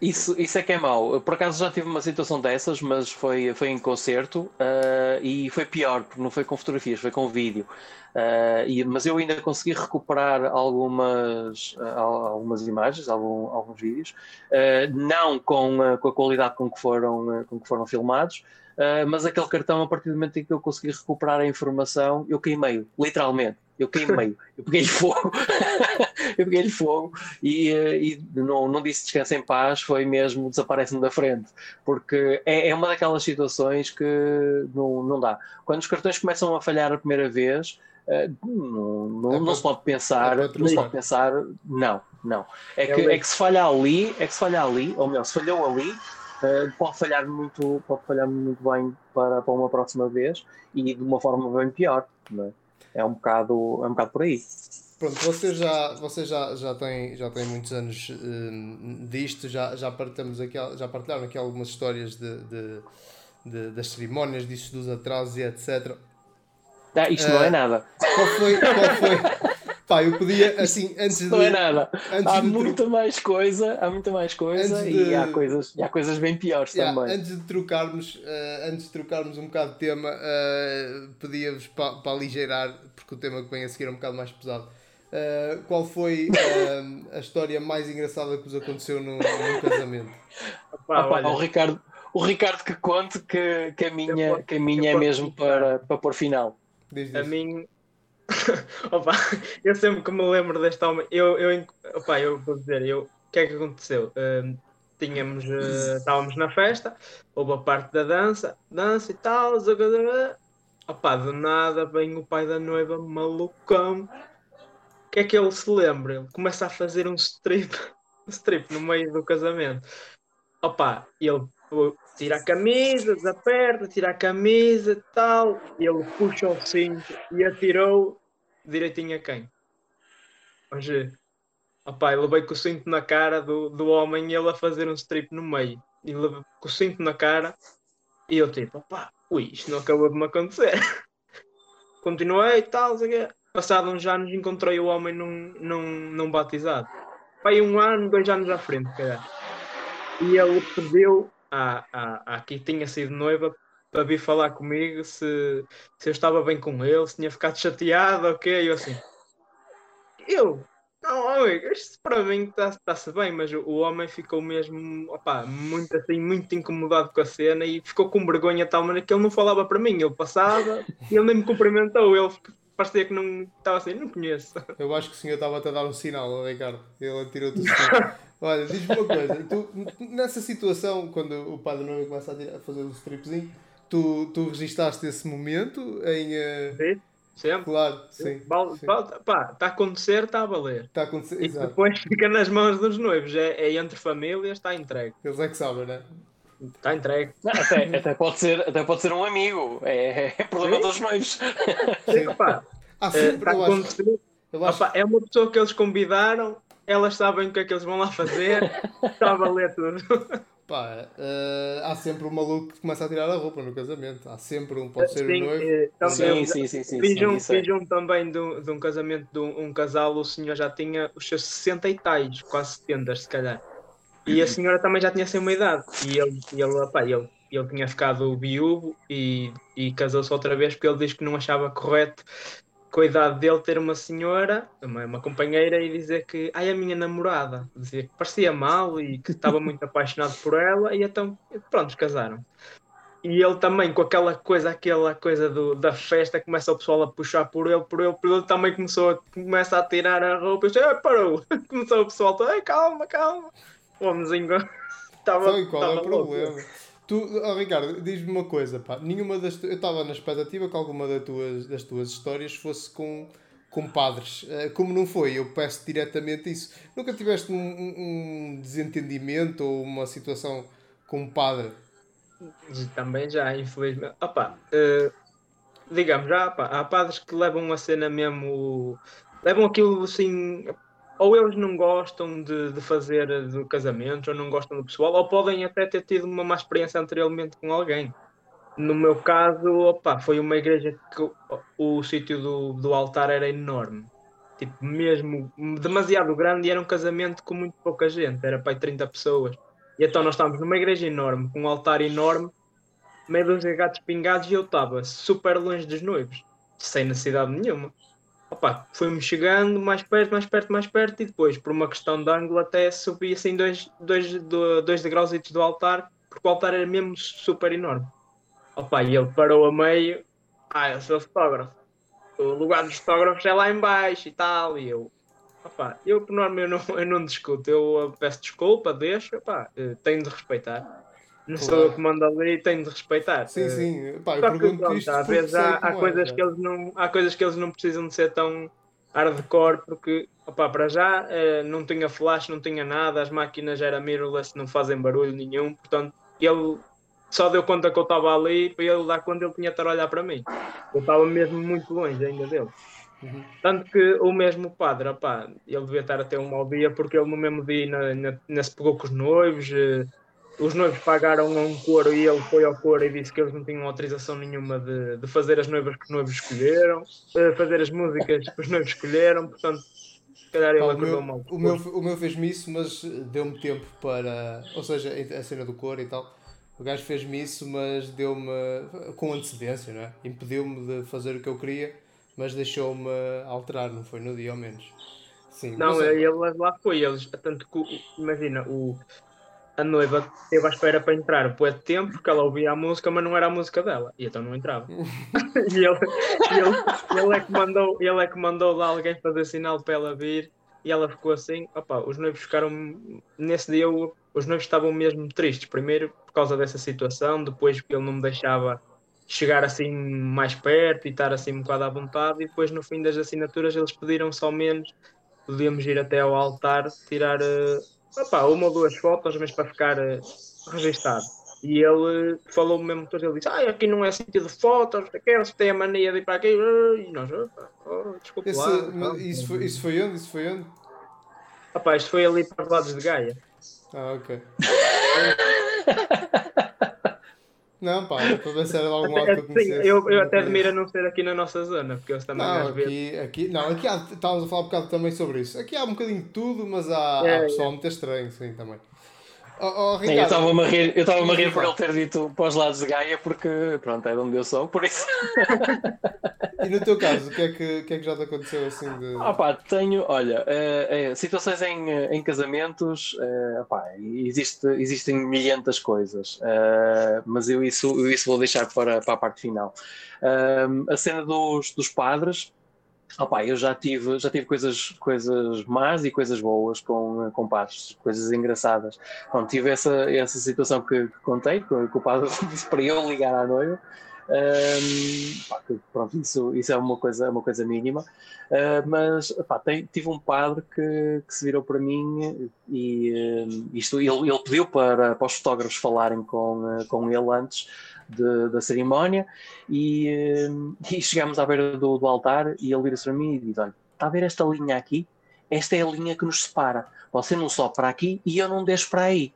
Isso, isso é que é mau. Por acaso já tive uma situação dessas, mas foi, foi em concerto uh, e foi pior, porque não foi com fotografias, foi com vídeo. Uh, e, mas eu ainda consegui recuperar algumas, uh, algumas imagens, algum, alguns vídeos, não com, com a qualidade com que foram, com que foram filmados, mas aquele cartão, a partir do momento em que eu consegui recuperar a informação, eu queimei, literalmente. Eu queimei, eu peguei-lhe fogo, eu peguei-lhe fogo e, ah, e, não, não disse descansa em paz, foi mesmo desaparece-me da frente, porque é, é, uma daquelas situações que não, não dá. Quando os cartões começam a falhar a primeira vez, uh, não, não, é não se pode pensar, é não se pode pensar, não, não. É, é que, é que se falha ali, é que se falha ali, ou melhor, se falhou ali, Uh, pode falhar muito pode falhar muito bem para, para uma próxima vez e de uma forma bem pior é? É? um bocado é um bocado por aí Pronto, você já, você já, já, tem, já tem muitos anos uh, disto, já, já, partilhamos aqui, já partilharam aqui algumas histórias de, de, de das cerimónias, disso dos atrasos e etc. Ah, isto uh, não é nada. Qual foi, qual foi, Pá, eu podia, assim, antes de. Não é nada. há muita tro... mais coisa, há muita mais coisa de... e há coisas, e há coisas bem piores yeah, também. Antes de trocarmos, uh, antes de trocarmos um bocado de tema, uh, pedia-vos para pa aligeirar, porque o tema que vem a seguir é um bocado mais pesado. Uh, qual foi a história mais engraçada que vos aconteceu no, no casamento? Opa, Opa, o Ricardo, o Ricardo que conte que, que a minha, que a minha é mesmo para, para pôr final. Diz, diz. A mim opa, eu sempre que me lembro deste homem, eu, eu, opa, eu vou dizer, eu, o que é que aconteceu? Uh, tínhamos, uh, estávamos na festa, houve a parte da dança, dança e tal, opa, do nada vem o pai da noiva malucão. O que é que ele se lembra? Ele começa a fazer um strip, um strip no meio do casamento. Opa, ele tira a camisa, desaperta, tira a camisa tal, e ele puxa o cinto e atirou direitinho a quem? Hoje, opá, eu levei com o cinto na cara do, do homem e ele a fazer um strip no meio. E levei com o cinto na cara e eu tipo, opá, ui, isto não acabou de me acontecer. Continuei e tal, sei passado uns anos encontrei o homem num, num, num batizado. Pai, um ano, dois anos à frente, cara. E ele pediu a, a, a que tinha sido noiva para vir falar comigo se, se eu estava bem com ele, se tinha ficado chateado, ok? Eu assim, eu, não, amigo, isto para mim está-se bem, mas o, o, homem ficou mesmo, opa, muito assim, muito incomodado com a cena e ficou com vergonha tal maneira que ele não falava para mim, ele passava e ele nem me cumprimentou, ele parecia que não estava assim, não conheço. Eu acho que o senhor estava a dar um sinal, Ricardo, ele tirou-te o Olha, diz-me uma coisa, tu, nessa situação, quando o padre não começa a, tirar, a fazer o stripzinho, tu, tu registaste esse momento em. Uh... Sim, sempre. Claro, sim. Val, sim. Val, pá, está a acontecer, está a valer. Está a acontecer, e exato. depois fica nas mãos dos noivos, é, é entre famílias, está entregue. Eles é que sabem, né? Está entregue. Não, até, até, pode ser, até pode ser um amigo, é, é problema sim. dos noivos. Sim, pá. Ah, acho... Opa, é uma pessoa que eles convidaram, elas sabem o que é que eles vão lá fazer, está a valer tudo. Pá, uh, há sempre um maluco que começa a tirar a roupa no casamento. Há sempre um, pode ser sim, o noivo. Eh, sim, sim, sim, sim, fiz, sim, um, isso é. fiz um também de um, de um casamento de um, um, casal, o senhor já tinha os seus 60 e tais, quase 70 se calhar. E a senhora também já tinha assim uma idade. E ele, ele, opa, ele, ele tinha ficado viúvo e, e casou-se outra vez porque ele diz que não achava correto com a idade dele ter uma senhora, uma, uma companheira, e dizer que ai, a minha namorada, dizia que parecia mal e que estava muito apaixonado por ela, e então, pronto, casaram. E ele também, com aquela coisa, aquela coisa do, da festa, começa o pessoal a puxar por ele, por ele, por ele, também começou a, começa a tirar a roupa, e eu, parou, começou o pessoal, ai, calma, calma, o homenzinho estava. Então, qual é o problema? Tu, oh, Ricardo, diz-me uma coisa, pá. Nenhuma das tu... Eu estava na expectativa que alguma das tuas, das tuas histórias fosse com, com padres. Uh, como não foi, eu peço diretamente isso. Nunca tiveste um, um, desentendimento ou uma situação com um padre? Também já, infelizmente. Opa, uh, digamos, já opa, há padres que levam a cena mesmo. levam aquilo assim ou eles não gostam de, de fazer do casamento, ou não gostam do pessoal, ou podem até ter tido uma má experiência anteriormente com alguém. No meu caso, opa, foi uma igreja que o, o sítio do, do altar era enorme. Tipo, mesmo demasiado grande e era um casamento com muito pouca gente, era para aí 30 pessoas. E então nós estávamos numa igreja enorme, com um altar enorme, meio dos gatos pingados, e eu estava super longe dos noivos, sem necessidade nenhuma. Opa, fomos chegando mais perto, mais perto, mais perto e depois, por uma questão de ângulo, até subi assim dois, dois, dois degraus do altar, porque o altar era mesmo super enorme. Opa, e ele parou a meio, ah, eu sou fotógrafo, o lugar dos fotógrafos é lá em baixo e tal, e eu, opa, eu por norma eu não, eu não discuto, eu peço desculpa, deixo, opa, tenho de respeitar. Não sou eu que mando ali, tenho de respeitar. Sim, sim. Pá, eu pergunto pronto, isto às vezes há, há coisas é, que eles não, há coisas que eles não precisam de ser tão hardcore, porque opa, para já eh, não tinha flash, não tinha nada, as máquinas eram mirrorless, não fazem barulho nenhum, portanto, ele só deu conta que eu estava ali para ele dar quando ele tinha de estar a olhar para mim. Eu estava mesmo muito longe ainda dele. Uhum. Tanto que o mesmo padre, opa, ele devia estar a ter um mau dia porque ele no mesmo dia ainda, ainda se pegou com os noivos. Eh, os noivos pagaram a um coro e ele foi ao coro e disse que eles não tinham autorização nenhuma de, de fazer as noivas que os noivos escolheram, fazer as músicas que os noivos escolheram, portanto, se calhar ele acordou mal. O meu, o meu fez-me isso, mas deu-me tempo para. Ou seja, a cena do coro e tal. O gajo fez-me isso, mas deu-me. com antecedência, não é? Impediu-me de fazer o que eu queria, mas deixou-me alterar, não foi no dia ao menos. Sim, não, mas, ele lá foi, eles, tanto que, imagina, o a noiva esteve à espera para entrar por de tempo porque ela ouvia a música, mas não era a música dela, e então não entrava. e ele, ele, ele, é que mandou, ele é que mandou lá alguém fazer sinal para ela vir e ela ficou assim. Opa, os noivos ficaram nesse dia, os noivos estavam mesmo tristes. Primeiro por causa dessa situação, depois porque ele não me deixava chegar assim mais perto e estar assim um bocado à vontade, e depois no fim das assinaturas eles pediram só menos. Podíamos ir até ao altar tirar. Uh, opa, uma ou duas fotos, mas para ficar uh, registado. E ele falou mesmo todo, ele disse, ah, aqui não é de fotos, aqueles que têm a mania de ir para aqui, e nós, oh, desculpa Esse, lá. isso, foi, isso foi onde? Isso foi onde? Rapaz, isto foi ali para os lados de Gaia. Ah, ok. Não, pá, para ver se era de algum lado que eu conhecesse. Eu, eu até admiro não ser aqui na nossa zona, porque eles também não, aqui, vezes... aqui, não, aqui há, estávamos a falar um bocado também sobre isso. Aqui há um bocadinho de tudo, mas há, é, há pessoal é. muito estranho, sim, também. Oh, oh, Ricardo, eu estava-me a rir, eu estava a rir por ele ter dito para os lados de Gaia, porque pronto, é de onde eu sou, por isso. e no teu caso, o que é que, que, é que já te aconteceu assim de. Ah, pá, tenho, olha, é, é, situações em, em casamentos, é, pá, existe, existem milhentas coisas, mas eu isso, eu isso vou deixar para, para a parte final. a cena dos, dos padres, Opa, eu já tive, já tive coisas, coisas más e coisas boas com, com padres, coisas engraçadas. Bom, tive essa, essa situação que, que contei, que o padre disse para eu ligar à noiva. Um, pá, pronto, isso, isso é uma coisa, uma coisa mínima. Uh, mas pá, tem, tive um padre que, que, se virou para mim e isto, ele, ele pediu para, para os fotógrafos falarem com, com ele antes de, da cerimónia e, eh, e chegámos à beira do, do altar e ele vira-se para mim e diz: Olha, está a ver esta linha aqui? Esta é a linha que nos separa. Você não sobe para aqui e eu não deixo para aí.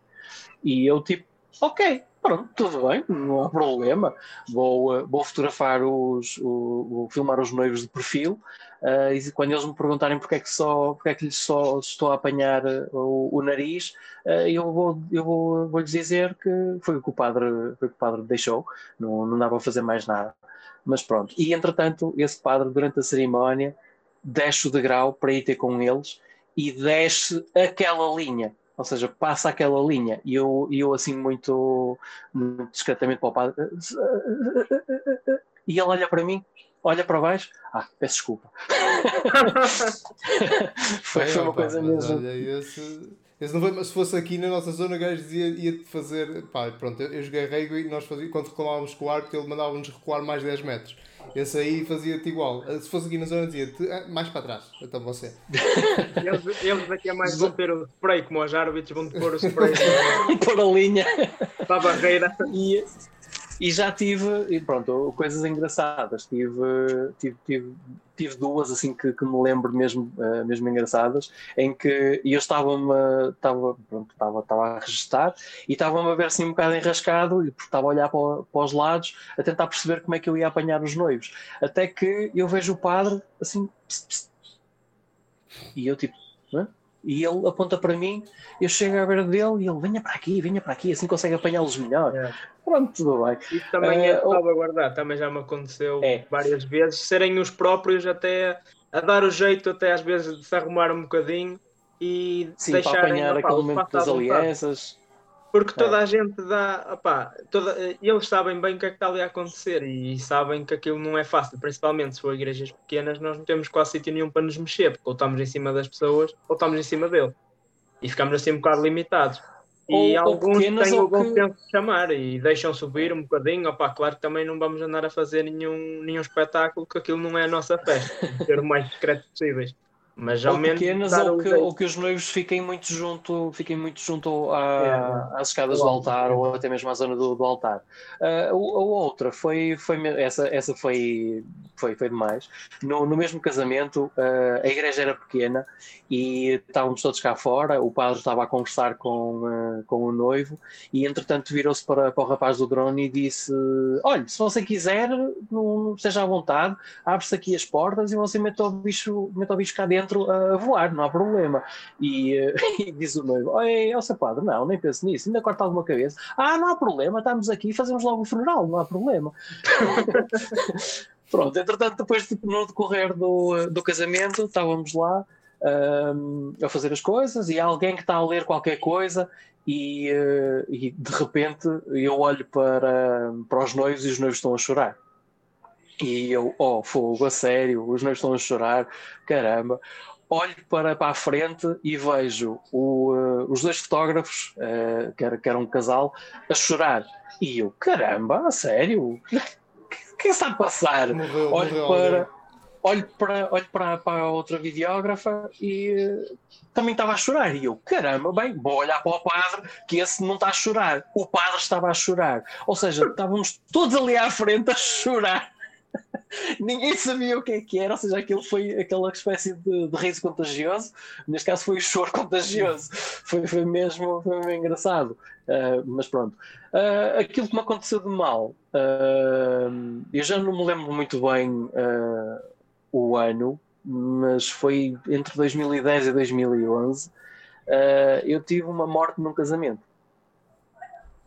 E eu, tipo, ok, pronto, tudo bem, não há problema. Vou, uh, vou fotografar os, o, vou filmar os noivos de perfil uh, e quando eles me perguntarem porque é que só, porque é que lhes só estou a apanhar uh, o, o nariz, eu vou, eu vou, vou lhes dizer que foi o que o padre, foi o que o padre deixou, não, não dava a fazer mais nada. Mas pronto, e entretanto, esse padre, durante a cerimónia, desce o degrau para ir ter com eles e desce aquela linha ou seja, passa aquela linha e eu, eu assim muito, muito discretamente para o padre e ele olha para mim, olha para baixo, ah, peço desculpa. foi, foi, uma coisa mesmo. Olha, esse, foi, mas se fosse aqui na nossa zona, o gajo dizia, ia fazer, pá, pronto, eu, eu joguei rego e nós fazíamos, quando reclamávamos com o arco, ele mandava-nos recuar mais 10 metros. Esse aí fazia-te igual. Se fosse aqui na zona, dizia-te ah, mais para trás. Então você. Eles, eles aqui a mais vão ter o spray, como os árbitros vão pôr o spray para a linha para a barreira. E, e já tive, e pronto, coisas engraçadas. Tive, tive, tive, tive duas assim que, que me lembro mesmo, uh, mesmo engraçadas, em que eu estava-me estava, estava, estava a registrar e estava-me a ver assim um bocado enrascado e estava a olhar para, para os lados a tentar perceber como é que eu ia apanhar os noivos. Até que eu vejo o padre assim. Pss, pss, e eu tipo? E ele aponta para mim, eu chego à beira dele e ele venha para aqui, venha para aqui, assim consegue apanhá-los melhor. É. Pronto, tudo bem. Isso também é uh, salvaguardar, também já me aconteceu é. várias vezes, serem os próprios até a dar o jeito, até às vezes de se arrumar um bocadinho e Sim, deixarem para apanhar aquele momento das alianças. Porque toda é. a gente dá, opá, toda, eles sabem bem o que é que está ali a acontecer e sabem que aquilo não é fácil, principalmente se for igrejas pequenas, nós não temos quase sítio nenhum para nos mexer, porque ou estamos em cima das pessoas ou estamos em cima dele. E ficamos assim um bocado limitados. E ou, alguns ou têm o bom que... senso de chamar e deixam subir um bocadinho. Opá, claro que também não vamos andar a fazer nenhum, nenhum espetáculo, que aquilo não é a nossa festa. ser o mais discreto possíveis. Mas ou pequenas ou que, ou que, os noivos fiquem muito junto, fiquem muito junto a, é. às escadas do altar ou até mesmo à zona do, do altar. Uh, a, a, outra foi, foi essa, essa foi, foi, foi demais. No, no mesmo casamento, uh, a igreja era pequena e estávamos todos cá fora, o padre estava a conversar com, uh, com o noivo e entretanto virou-se para, para o rapaz do drone e disse: Olha, se você quiser, não, esteja à vontade, abre-se aqui as portas e você mete o bicho, mete o bicho cá dentro a voar, não há problema. E, eh, e diz o noivo: Oi, ó seu padre, não, nem penso nisso, ainda corta alguma cabeça. Ah, não há problema, estamos aqui, fazemos logo o funeral, não há problema. Pronto, entretanto, depois no decorrer do, do casamento, estávamos lá um, a fazer as coisas e há alguém que está a ler qualquer coisa e, uh, e de repente eu olho para, para os noivos e os noivos estão a chorar. E eu, oh, fogo, a sério, os meus estão a chorar, caramba. Olho para, para a frente e vejo o, uh, os dois fotógrafos, uh, que, era, que era um casal, a chorar. E eu, caramba, a sério? O que está a passar? Morreu, olho morreu para. olho para, olho para, para a outra videógrafa e uh, também estava a chorar. E eu, caramba, bem, vou olhar para o padre, que esse não está a chorar. O padre estava a chorar. Ou seja, estávamos todos ali à frente a chorar. Ninguém sabia o que é que era, ou seja, aquilo foi aquela espécie de, de riso contagioso, neste caso foi o choro contagioso, foi, foi, mesmo, foi engraçado. Uh, mas pronto, uh, aquilo que me aconteceu de mal, uh, eu já não me lembro muito bem o ano, mas foi entre 2010 e 2011. eu tive uma morte num casamento.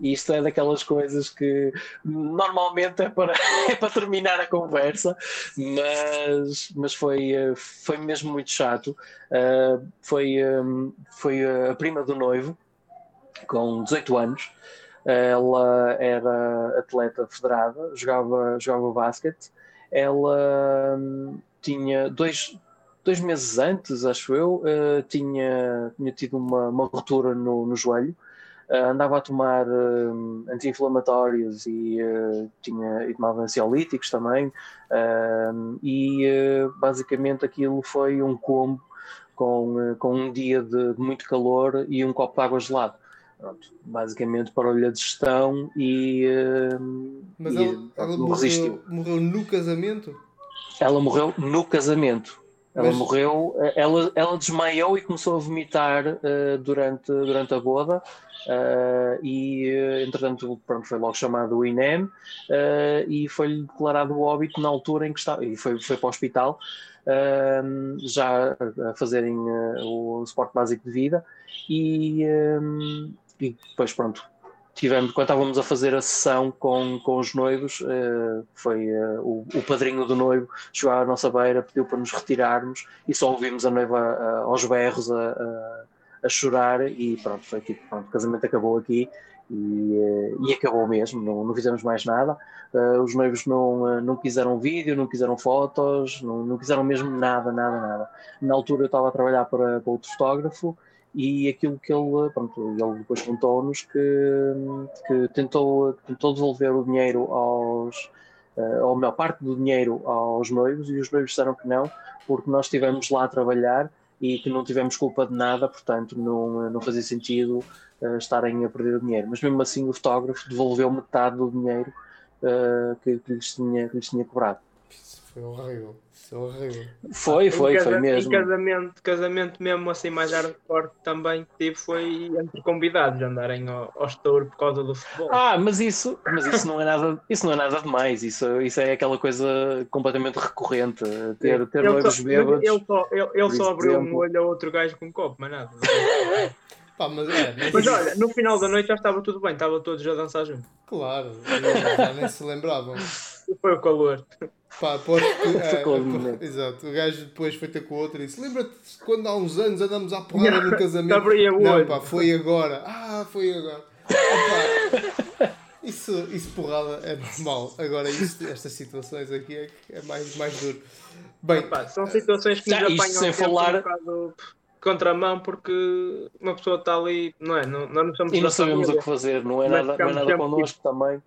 E isto é daquelas coisas que normalmente é para, é para terminar a conversa, mas, mas foi, foi mesmo muito chato. Uh, foi, um, foi a prima do noivo, com 18 anos. Ela era atleta federada, jogava, jogava basquete. Ela um, tinha dois, dois meses antes, acho eu, uh, tinha, tinha tido uma, uma ruptura no, no joelho andava a tomar uh, anti-inflamatórios e, uh, tinha, e tomava ansiolíticos também, e basicamente aquilo foi um combo com, com um dia de, muito calor e um copo de água gelado. Pronto, basicamente parou-lhe a digestão e. Mas e, ela, ela morreu, morreu, no casamento? Ela morreu no casamento. Ela Mas... morreu, ela, ela desmaiou e começou a vomitar uh, durante, durante a boda Uh, e entretanto pronto, foi logo chamado o INEM uh, e foi-lhe declarado o óbito na altura em que estava, e foi, foi para o hospital uh, já a fazerem o suporte básico de vida. E, e depois pronto tivemos, quando estávamos a fazer a sessão com, com os noivos, foi o, o, padrinho do noivo chegou à nossa beira, pediu para nos retirarmos e só ouvimos a noiva aos berros a, a chorar e pronto, foi tipo, pronto, o casamento acabou aqui e, eh, e acabou mesmo, não, não fizemos mais nada. Uh, os noivos não, uh, não quiseram vídeo, não quiseram fotos, não, não quiseram mesmo nada, nada, nada. Na altura eu estava a trabalhar para, para outro fotógrafo e aquilo que ele, pronto, ele depois contou-nos que, que tentou, tentou devolver o dinheiro aos, uh, ou melhor, parte do dinheiro aos noivos e os noivos disseram que não, porque nós estivemos lá a trabalhar e que não tivemos culpa de nada, portanto não, não fazia sentido uh, estarem a perder o dinheiro. Mas mesmo assim o fotógrafo devolveu metade do dinheiro uh, que, que, lhes tinha, que lhes tinha cobrado. Foi horrível. É horrível. Foi, foi, foi mesmo. Casamento, casamento mesmo assim mais hardcore também tive foi entre convidados andarem ao, ao estouro por causa do futebol. Ah, mas isso, mas isso não é nada, isso não é nada demais. Isso, isso é aquela coisa completamente recorrente. Ter, ter noivos bêbados. Ele só, ele, ele só abriu um olho a outro gajo com um copo, mas nada. Pá, mas, é, mas, mas olha, no final da noite já estava tudo bem, estava todos a dançar junto. Claro, já nem se lembravam. Foi o calor. Pá, aposto que. É, exato. O gajo depois foi ter com o outro e disse: Lembra-te quando há uns anos andamos à porrada no casamento? Não, pá, foi agora. Ah, foi agora. isso, isso porrada é normal. Agora, isso, estas situações aqui é, é mais, mais duro. Bem, Opa, são situações que nos apanham sem falar... um bocado contramão porque uma pessoa está ali, não é? Não, nós não somos e não sabemos o que fazer, não é nada, não é nada connosco tipo, também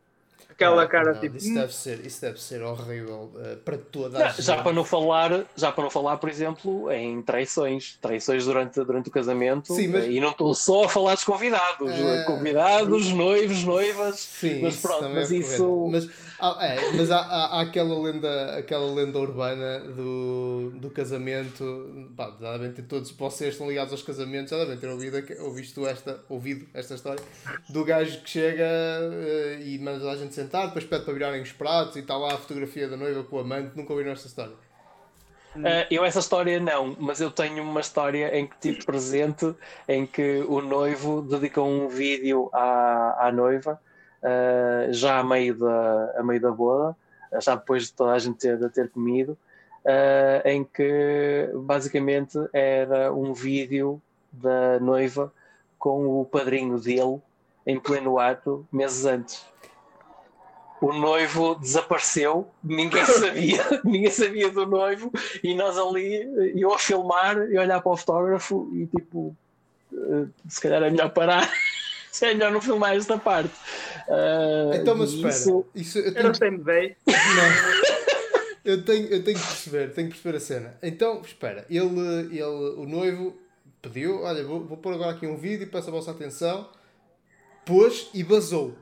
aquela não, cara não, tipo. Isso deve ser, isso deve ser horrível uh, para toda a não, gente. Já para não falar, já para não falar, por exemplo, em traições, traições durante, durante o casamento. Sim, mas... E não estou só a falar dos convidados, uh... convidados, noivos, noivas. Sim, mas pronto, é mas isso. Mas, ah, é, mas há, há, há, aquela lenda, aquela lenda urbana do, do casamento. Pá, já devem ter todos vocês estão ligados aos casamentos, já devem ter ouvido, ouvido esta, ouvido esta história do gajo que chega uh, e manda a gente sentar, depois pede para virarem os pratos e está lá a fotografia da noiva com o amante. Nunca ouviram esta história? Uh, eu essa história não, mas eu tenho uma história em que tive presente em que o noivo dedicou um vídeo à, à noiva uh, já a meio, da, a meio da boda, já depois de toda a gente ter, ter comido, uh, em que basicamente era um vídeo da noiva com o padrinho dele em pleno ato meses antes. O noivo desapareceu, ninguém sabia, ninguém sabia do noivo, e nós ali, eu a filmar e olhar para o fotógrafo e tipo, uh, se calhar é melhor parar, é melhor não filmar esta parte. Uh, então, mas espera, isso, eu, tenho... eu não sei me bem. eu, tenho, eu tenho que perceber, tenho que perceber a cena. Então, espera, ele, ele o noivo pediu, olha, vou, vou pôr agora aqui um vídeo, peço a vossa atenção, pôs e basou.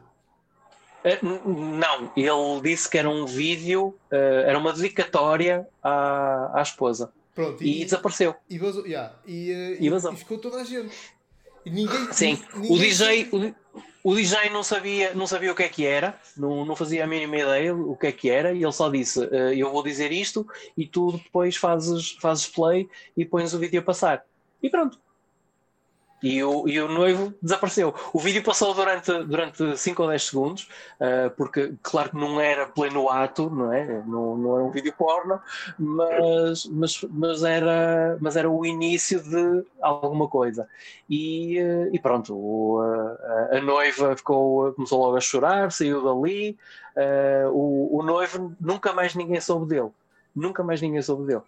Uh, não, ele disse que era um vídeo, uh, era uma dedicatória à, à esposa. Pronto, e, e desapareceu. E vazou, yeah, e, uh, e, vazou. e ficou toda a gente. E ninguém, Sim, ninguém... o DJ, o, o, DJ não sabia, não sabia o que é que era, não, não fazia a mínima ideia o que é que era, e ele só disse: uh, Eu vou dizer isto, e tu depois fazes, fazes play e pões o vídeo a passar. E pronto. E o, e o noivo desapareceu. O vídeo passou durante, durante 5 ou 10 segundos, uh, porque, claro que não era pleno ato, não é? Não, não era um vídeo porno, mas, mas, mas, era, mas era o início de alguma coisa. E, uh, e pronto, o, a, a noiva ficou, começou logo a chorar, saiu dali. Uh, o, o noivo, nunca mais ninguém soube dele. Nunca mais ninguém soube dele.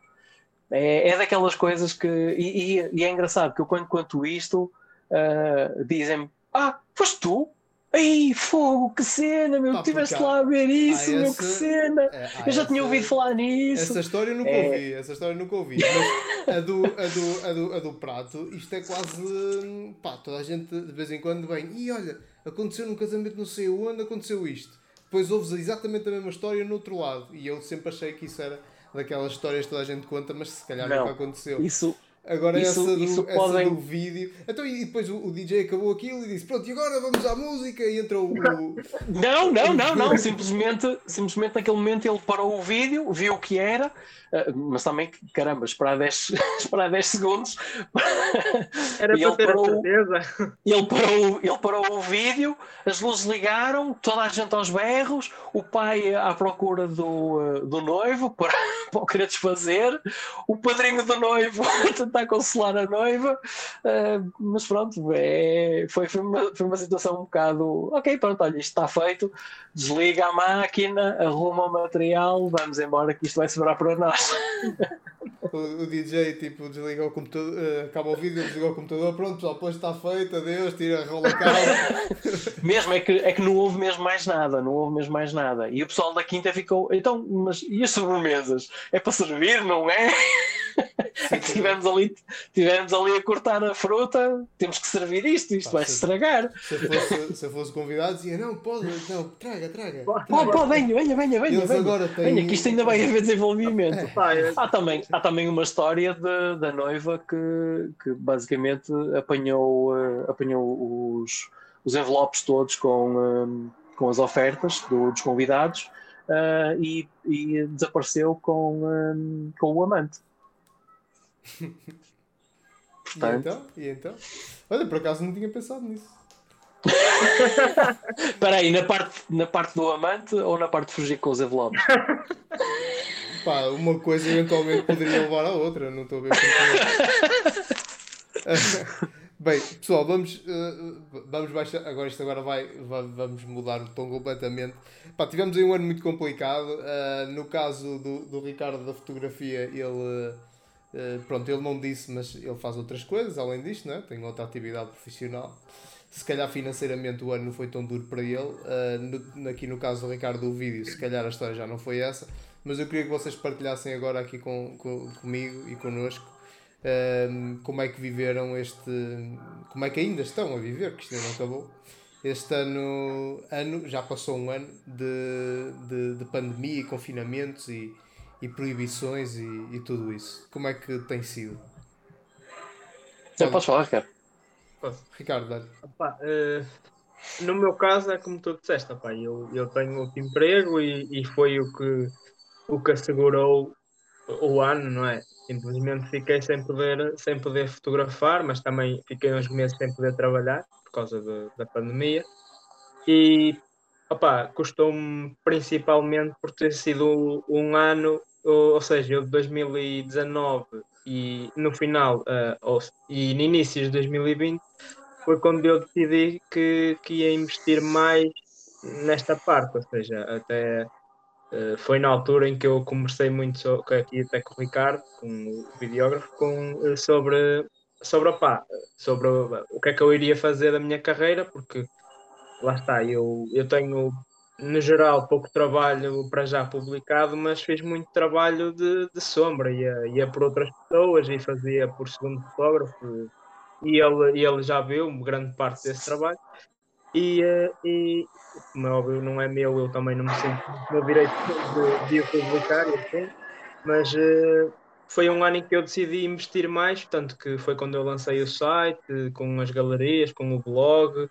É, é daquelas coisas que. E, e, e, é engraçado que eu, quando conto isto, uh, dizem-me: Ah, foste tu? Ai, fogo, que cena, meu! Estiveste lá a ver isso, meu, essa... que cena! É, eu já essa... tinha ouvido falar nisso. Essa história eu nunca é... ouvi, essa história eu nunca ouvi. Mas a do, a, do, a, do, a do prato, isto é quase. pá, toda a gente de vez em quando vem, e olha, aconteceu num casamento não sei onde, aconteceu isto. Depois ouves exatamente a mesma história no outro lado. E eu sempre achei que isso era daquelas histórias que toda a gente conta, mas se calhar não, nunca aconteceu. Isso, Agora isso, essa, do, isso essa podem... do vídeo. Então, e depois o, o, DJ acabou aquilo e disse: Pronto, e agora vamos à música. E entrou o. Não, não, não, não. Simplesmente, simplesmente naquele momento ele parou o vídeo, viu o que era, eh, mas também, caramba, esperar 10, esperar 10 segundos. Era para ter parou, a certeza. Ele parou, ele parou o vídeo, as luzes ligaram, toda a gente aos berros, o pai à procura do, eh, do noivo para, para o querer desfazer, o padrinho do noivo tentar consolar a noiva, uh, mas pronto, é, foi, foi, uma, foi uma situação um bocado ok, pronto, olha, isto está feito, desliga a máquina, arruma o material, vamos embora que isto vai sobrar para nós. O, o, DJ tipo desliga o computador, uh, acaba o vídeo, desliga o computador, pronto, pessoal, depois está feito, adeus, tira, rola a cara. mesmo, é que, é que não houve mesmo mais nada, não houve mesmo mais nada. E o pessoal da quinta ficou, então, mas e as sobremesas? É para servir, não é? tivemos, ali, tivemos ali a cortar a fruta, temos que servir isto, isto Pá, vai se estragar. Se eu, fosse, se eu fosse convidado, dizia: Não, pode, não, traga, traga. Pode, pode, venha, venha, venha, venha. venha, agora têm... venha que isto ainda vai haver desenvolvimento. É. Há, também, há também uma história de, da noiva que, que basicamente apanhou, uh, apanhou os, os envelopes todos com, um, com as ofertas do, dos convidados. Uh, e, e, desapareceu com, um, com o amante. Portanto... E então? E então? Olha, por acaso não tinha pensado nisso. Espera aí, na parte, na parte do amante ou na parte de fugir com os envelopes? Pá, uma coisa eventualmente poderia levar à outra, não estou a ver Bem, pessoal, vamos, uh, vamos baixar. Agora isto agora vai, vai, vamos mudar o tom completamente. Pá, tivemos aí um ano muito complicado. Uh, no caso do, do Ricardo da fotografia, ele eh, pronto, ele não disse, mas ele faz outras coisas além disto, né? tem outra atividade profissional. Se calhar financeiramente o ano não foi tão duro para ele. Uh, no, aqui no caso do Ricardo do vídeo, se calhar a história já não foi essa. Mas eu queria que vocês partilhassem agora aqui com, com comigo e connosco uh, como é que viveram este. como é que ainda estão a viver, que isto ainda não acabou. Este ano, ano já passou um ano de, de, de pandemia e confinamentos e, e proibições e, e tudo isso. Como é que tem sido? Já podes falar, Ricardo? Posso. Ricardo, dá uh, no meu caso é como tu disseste, opa, eu, eu tenho outro emprego e, e foi o que, o que assegurou o ano, não é? Simplesmente fiquei sem poder, sem poder fotografar, mas também fiquei uns meses sem poder trabalhar por causa de, da pandemia. E opa, custou-me principalmente por ter sido um ano ou, seja, eu de 2019 e no final uh, ou, e no início de 2020 foi quando eu decidi que, que ia investir mais nesta parte, ou seja, até uh, foi na altura em que eu conversei muito so, aqui até com o Ricardo, com o videógrafo, com, uh, sobre, sobre, opa, sobre o que é que eu iria fazer da minha carreira, porque lá está, eu, eu tenho no geral, pouco trabalho para já publicado, mas fiz muito trabalho de, de sombra, ia, ia por outras pessoas e fazia por segundo fotógrafo, e ele, ele já viu grande parte desse trabalho. E, eh, e como é óbvio, não é meu, eu também não me sinto no direito de, de o publicar, assim, mas uh, foi um ano em que eu decidi investir mais, tanto que foi quando eu lancei o site, com as galerias, com o blog,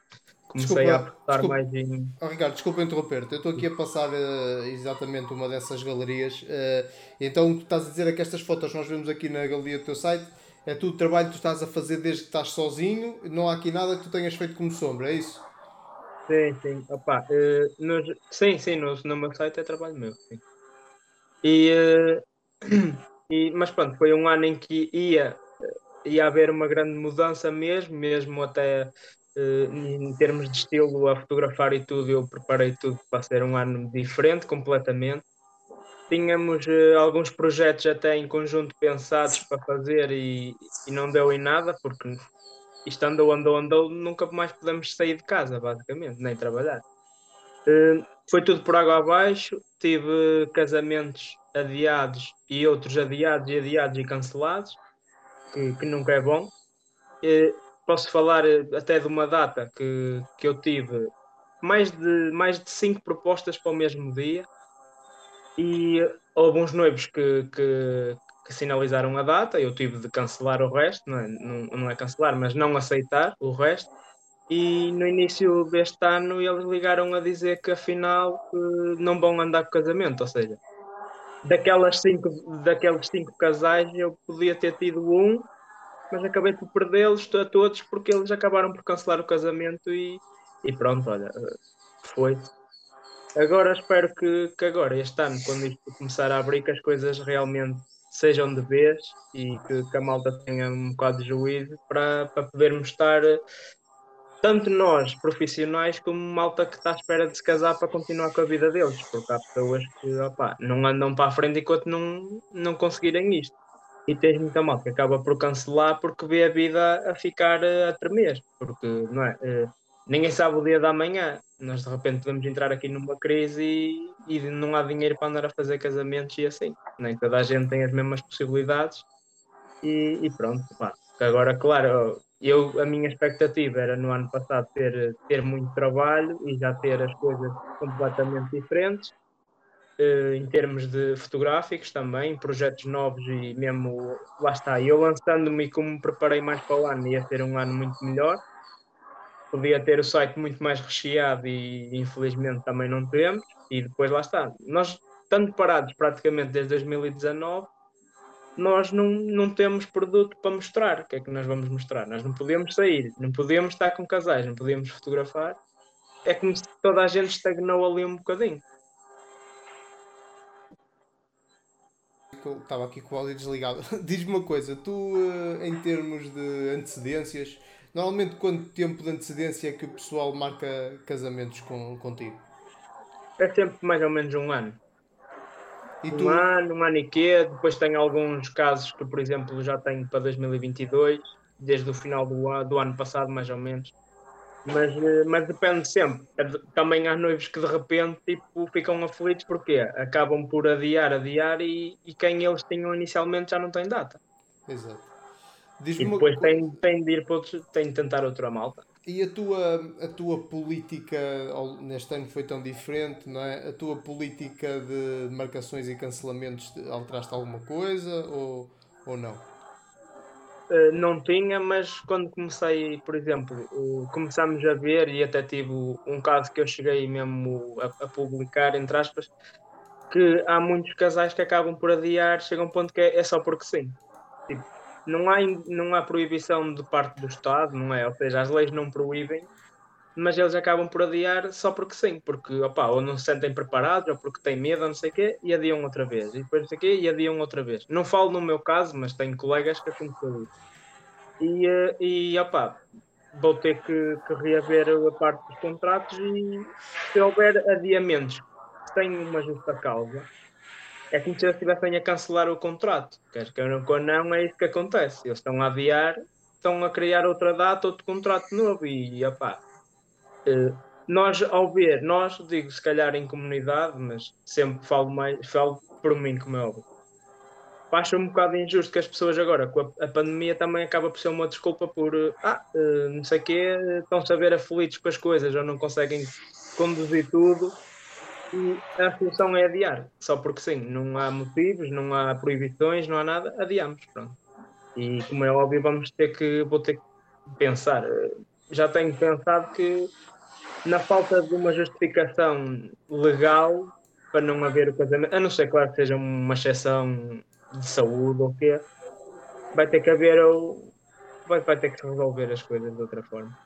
comecei desculpa, a apostar mais em. Oh, Ricardo, desculpa interromper-te, eu estou aqui a passar uh, exatamente uma dessas galerias, uh, então o que estás a dizer é que estas fotos nós vemos aqui na galeria do teu site é tudo trabalho que tu estás a fazer desde que estás sozinho, não há aqui nada que tu tenhas feito como sombra, é isso? Sim, sim. Opa, uh, nos, sim, sim, no, no meu site é trabalho meu. Sim. E, uh, e, mas pronto, foi um ano em que ia, ia haver uma grande mudança mesmo, mesmo até em termos de estilo a fotografar e tudo, eu preparei tudo para ser um ano diferente completamente. Tínhamos alguns projetos até em conjunto pensados para fazer e, e não deu em nada, porque isto andou, andou, andou, nunca mais podemos sair de casa, basicamente, nem trabalhar. Uh, foi tudo por água abaixo, tive casamentos adiados e outros adiados e adiados e cancelados, que, que nunca é bom. Posso falar eh, até de uma data que, que eu tive mais de, mais de cinco propostas para o mesmo dia e houve uns noivos que, que, que sinalizaram a data, eu tive de cancelar o resto, não é, não, não é cancelar, mas não aceitar o resto. E no início deste ano eles ligaram a dizer que afinal não vão andar com casamento, ou seja, daquelas cinco, daqueles cinco casais eu podia ter tido um, mas acabei por perdê-los a todos porque eles acabaram por cancelar o casamento e, e pronto, olha, foi. Agora espero que, que agora, este ano, quando isto começar a abrir, que as coisas realmente sejam de vez e que, que, a malta tenha um bocado de juízo para, para podermos estar tanto nós profissionais como malta que está à espera de se casar para continuar com a vida deles, porque há pessoas que opa, não andam para a frente enquanto não, não conseguirem isto. E tens muita malta que acaba por cancelar porque vê a vida a ficar a tremer, porque não é? Eh, ninguém sabe o dia da manhã. Nós de repente podemos entrar aqui numa crise e, e, não há dinheiro para andar a fazer casamentos e assim. Nem toda a gente tem as mesmas possibilidades e, e pronto. Pá. Agora, claro, eu, a minha expectativa era no ano passado ter, ter muito trabalho e já ter as coisas completamente diferentes. Uh, em termos de fotográficos também, projetos novos e mesmo, lá está, eu lançando-me como me preparei mais para o ano, ia ter um ano muito melhor podia ter o site muito mais recheado e infelizmente também não temos. E depois lá está. Nós, estando parados praticamente desde 2019, nós não, não temos produto para mostrar. O que é que nós vamos mostrar? Nós não podemos sair, não podemos estar com casais, não podemos fotografar. É como se toda a gente estagnou ali um bocadinho. Estava aqui com o áudio desligado. Diz-me uma coisa, tu, eh, em termos de antecedências, Normalmente, quanto tempo de antecedência é que o pessoal marca casamentos com, contigo? É sempre mais ou menos um ano. E um tu... ano, um ano e quê? Depois tem alguns casos que, por exemplo, já tenho para 2022, desde o final do, do ano passado, mais ou menos. Mas, eh, mas depende sempre. É também há noivos que de repente tipo, ficam aflitos porque acabam por adiar, adiar e, e quem eles tinham inicialmente já não tem data. Exato. E depois tem, tem de ir para outro, tem de tentar outra malta. E a tua, a tua política, neste ano foi tão diferente, não é? A tua política de marcações e cancelamentos, alteraste alguma coisa ou, ou não? Uh, não tinha, mas quando comecei, por exemplo, começámos a ver, e até tive um caso que eu cheguei mesmo a, a, publicar, entre aspas, que há muitos casais que acabam por adiar, chega um ponto que é, é só porque sim. Tipo, não há, não há proibição de parte do Estado, não é? Ou seja, as leis não proíbem, mas eles acabam por adiar só porque sim, porque opa, ou não se sentem preparados, ou porque têm medo, ou não sei o quê, e adiam outra vez, e depois não sei o quê, e adiam outra vez. Não falo no meu caso, mas tenho colegas que aconteceu isso. E, eh, e opa, vou ter que, que reaver a parte dos contratos e se houver adiamentos sem uma justa causa, é como se eles estivessem a cancelar o contrato. Quer queiram ou não, é isso que acontece. Eles estão a adiar, estão a criar outra data, outro contrato novo. E opá, nós ao ver, nós digo se calhar em comunidade, mas sempre falo mais, falo por mim, como é óbvio. Acho um bocado injusto que as pessoas agora, com a, a pandemia, também acaba por ser uma desculpa por ah, uh, não sei o quê, estão-se a ver aflitos com as coisas ou não conseguem conduzir tudo e a solução é adiar, só porque sim, não há motivos, não há proibições, não há nada, adiamos, pronto. E como é óbvio, vamos ter que, vou ter que pensar. Já tenho pensado que na falta de uma justificação legal para não haver o casamento, a não ser, claro, que seja uma exceção de saúde ou o quê, vai ter que haver ou vai, vai ter que resolver as coisas de outra forma.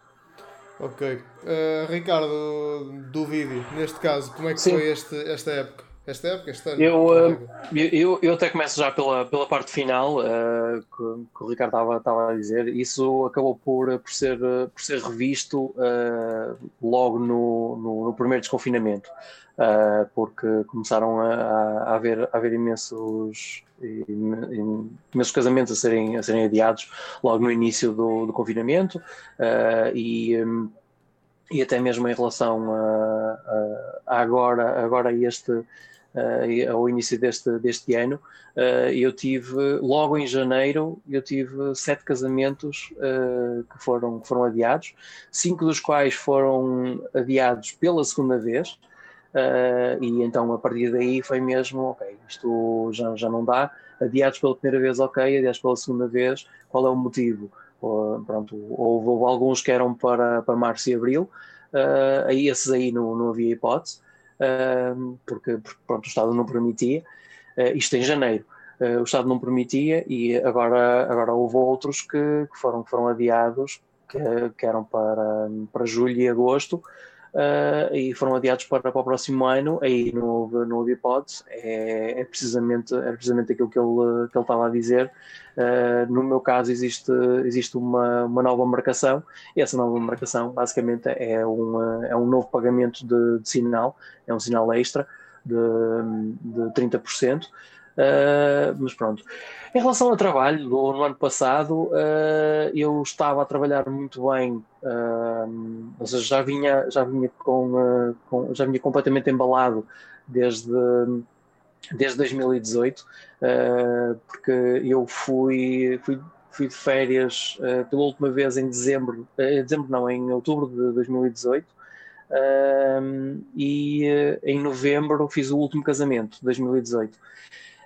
Ok. Uh, Ricardo, do vídeo, neste caso, como é que Sim. foi este, esta época? Esta época, este ano? Eu, uh, eu, eu até começo já pela, pela parte final, uh, que, que, o Ricardo estava, estava a dizer. Isso acabou por, por, ser, por ser revisto logo no, no, no, primeiro desconfinamento, porque começaram a, a, haver, a haver imensos imensos casamentos a serem, a serem adiados logo no início do, do confinamento uh, e, um, e até mesmo em relação a, a agora, agora este, uh, ao início deste, deste ano, uh, eu tive, logo em janeiro, eu tive sete casamentos que, foram, foram adiados, cinco dos quais foram adiados pela segunda vez, Uh, e então a partir daí foi mesmo, ok, isto já, já não dá, adiados pela primeira vez, ok, adiados pela segunda vez, qual é o motivo? Uh, pronto, houve, houve, alguns que eram para, para março e abril, uh, aí esses aí não, não havia hipótese, porque, porque pronto, o Estado não permitia, isto em janeiro. o Estado não permitia e agora, agora houve outros que, que foram, que foram adiados, que, que eram para, para julho e agosto, uh, e foram adiados para, para o próximo ano, aí não houve, não houve hipótese, é, é, precisamente, é precisamente aquilo que ele, que ele estava a dizer. Uh, no meu caso, existe, existe uma, uma nova marcação, e essa nova marcação basicamente é, uma, é um novo pagamento de, de sinal, é um sinal extra de, de 30%. Uh, mas pronto. Em relação ao trabalho, no, no ano passado uh, eu estava a trabalhar muito bem, uh, ou seja, já vinha, já vinha, com, com, já vinha completamente embalado desde, desde 2018, porque eu fui, fui, fui de férias pela última vez em dezembro, em dezembro não, em outubro de 2018. e em novembro fiz o último casamento de 2018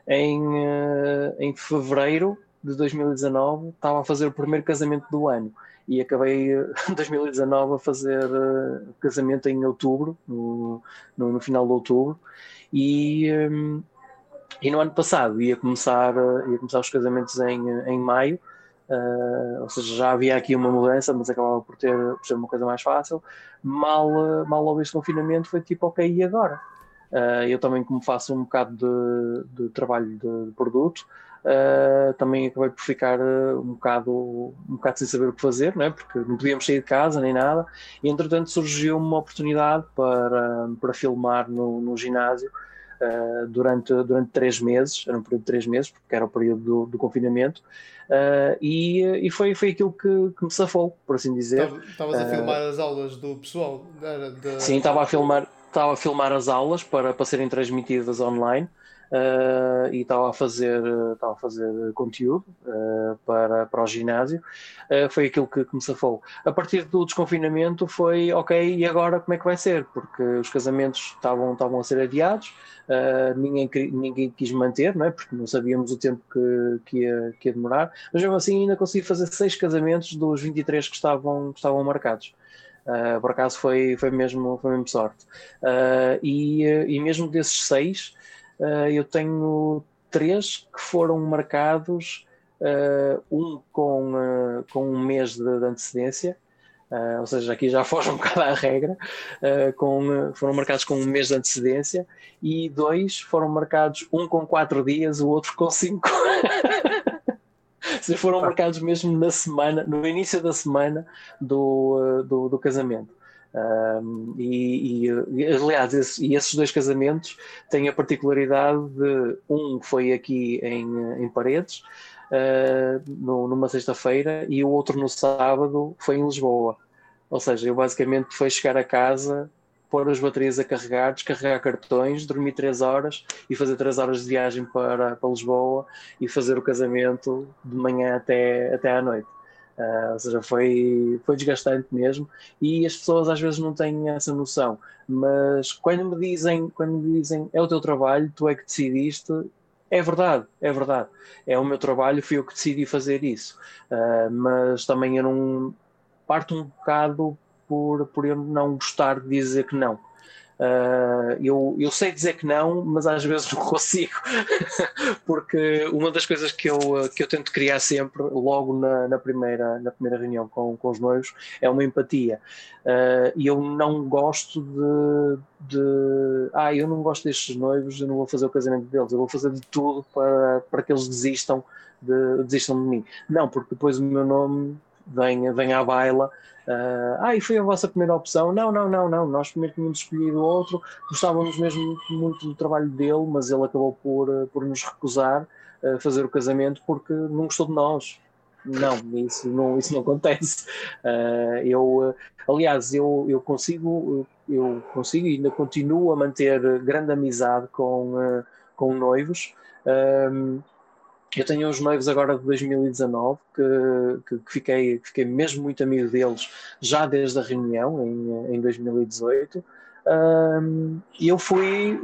em, uh, em fevereiro de 2019 estava a fazer o primeiro casamento do ano e acabei em 2019 a fazer uh, casamento em outubro, no, no, no, final de outubro, e, um, e no ano passado ia começar, ia começar os casamentos em, em maio, uh, ou seja, já havia aqui uma mudança, mas acabava por ter por ser uma coisa mais fácil. Mal, mal houve este confinamento, foi tipo, ok, e agora? Uh, eu também, como faço um bocado de, de trabalho de, produto, uh, também acabei por ficar uh, um, bocado, um bocado sem saber o que fazer, não é? porque não podíamos sair de casa nem nada. E entretanto surgiu uma oportunidade para, para filmar no, no ginásio. durante, durante três meses, era um período de três meses, porque era o período do, do confinamento, e, e foi, foi aquilo que, que me safou, por assim dizer. Estavas a filmar as aulas do pessoal? Era de... Sim, estava a filmar, estava a filmar as aulas para, para serem transmitidas online uh, e estava a fazer, estava a fazer conteúdo uh, para, para o ginásio. Uh, foi aquilo que, que me safou. A partir do desconfinamento foi ok, e agora como é que vai ser? Porque os casamentos estavam, estavam a ser adiados, ninguém, ninguém quis manter, não é? porque não sabíamos o tempo que, que, ia, que ia demorar, mas mesmo assim ainda consegui fazer seis casamentos dos 23 que estavam, que estavam marcados. Uh, por acaso foi, foi, mesmo, foi mesmo sorte. Uh, e, e mesmo desses seis, uh, eu tenho três que foram marcados, um com, com um mês de, de antecedência, ou seja, aqui já foge um bocado à regra, com, foram marcados com um mês de antecedência, e dois foram marcados, um com quatro dias, o outro com cinco. se foram marcados mesmo na semana, no início da semana do, eh, do, do casamento. Um, e, e, aliás, esse, e esses dois casamentos têm a particularidade de um foi aqui em, em Paredes, uh, no, numa sexta-feira, e o outro no sábado foi em Lisboa. Ou seja, eu basicamente foi chegar a casa, pôr as baterias a carregar, descarregar cartões, dormir 3 horas e fazer 3 horas de viagem para, para Lisboa e fazer o casamento de manhã até, até à noite. Uh, ou seja, foi, foi desgastante mesmo e as pessoas às vezes não têm essa noção. Mas quando me dizem, quando me dizem é o teu trabalho, tu é que decidiste, é verdade, é verdade. É o meu trabalho, fui eu que decidi fazer isso. Uh, mas também eu não parto um bocado por, por eu não gostar de dizer que não. Uh, eu, eu sei dizer que não, mas às vezes não consigo, porque uma das coisas que eu, que eu tento criar sempre, logo na, na primeira, na primeira reunião com, com os noivos, é uma empatia. Uh, e eu não gosto de, de. Ah, eu não gosto destes noivos, eu não vou fazer o casamento deles, eu vou fazer de tudo para, para que eles desistam de, desistam de mim. Não, porque depois o meu nome vem, vem à baila Uh, ah, e foi a vossa primeira opção? Não, não, não, não. Nós primeiro tínhamos escolhido outro, gostávamos mesmo muito do trabalho dele, mas ele acabou por, ah, por nos recusar a fazer o casamento porque não gostou de nós. Não, isso não, isso não acontece. Uh, eu, aliás, eu, eu consigo, eu consigo e ainda continuo a manter grande amizade com, uh, com noivos. Eu tenho uns noivos agora de 2019 que, que, que, fiquei, fiquei mesmo muito amigo deles já desde a reunião em, em 2018 um, eu fui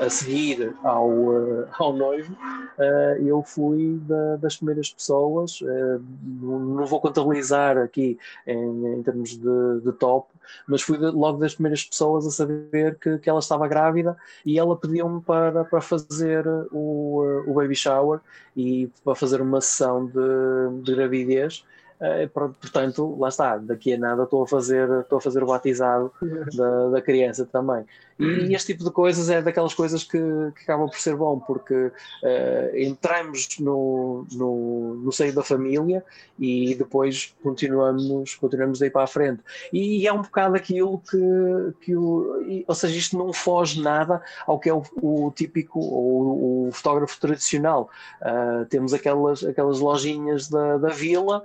a seguir ao, uh, ao noivo, uh, eu fui da, das primeiras pessoas, uh, não vou contabilizar aqui em, em termos de, de, top, mas fui logo das primeiras pessoas a saber que, que ela estava grávida e ela pediu-me para, para fazer o, o baby shower e para fazer uma sessão de, de gravidez. Uh, portanto, lá está, daqui a nada estou a fazer, estou a fazer o batizado da, da criança também. E este tipo de coisas é daquelas coisas que, que acabam por ser bom, porque uh, entramos no, no, no seio da família e depois continuamos, continuamos daí para a frente. E é um bocado aquilo que, que o, ou seja, isto não foge nada ao que é o, o típico, o fotógrafo tradicional. Uh, temos aquelas, aquelas lojinhas da, da vila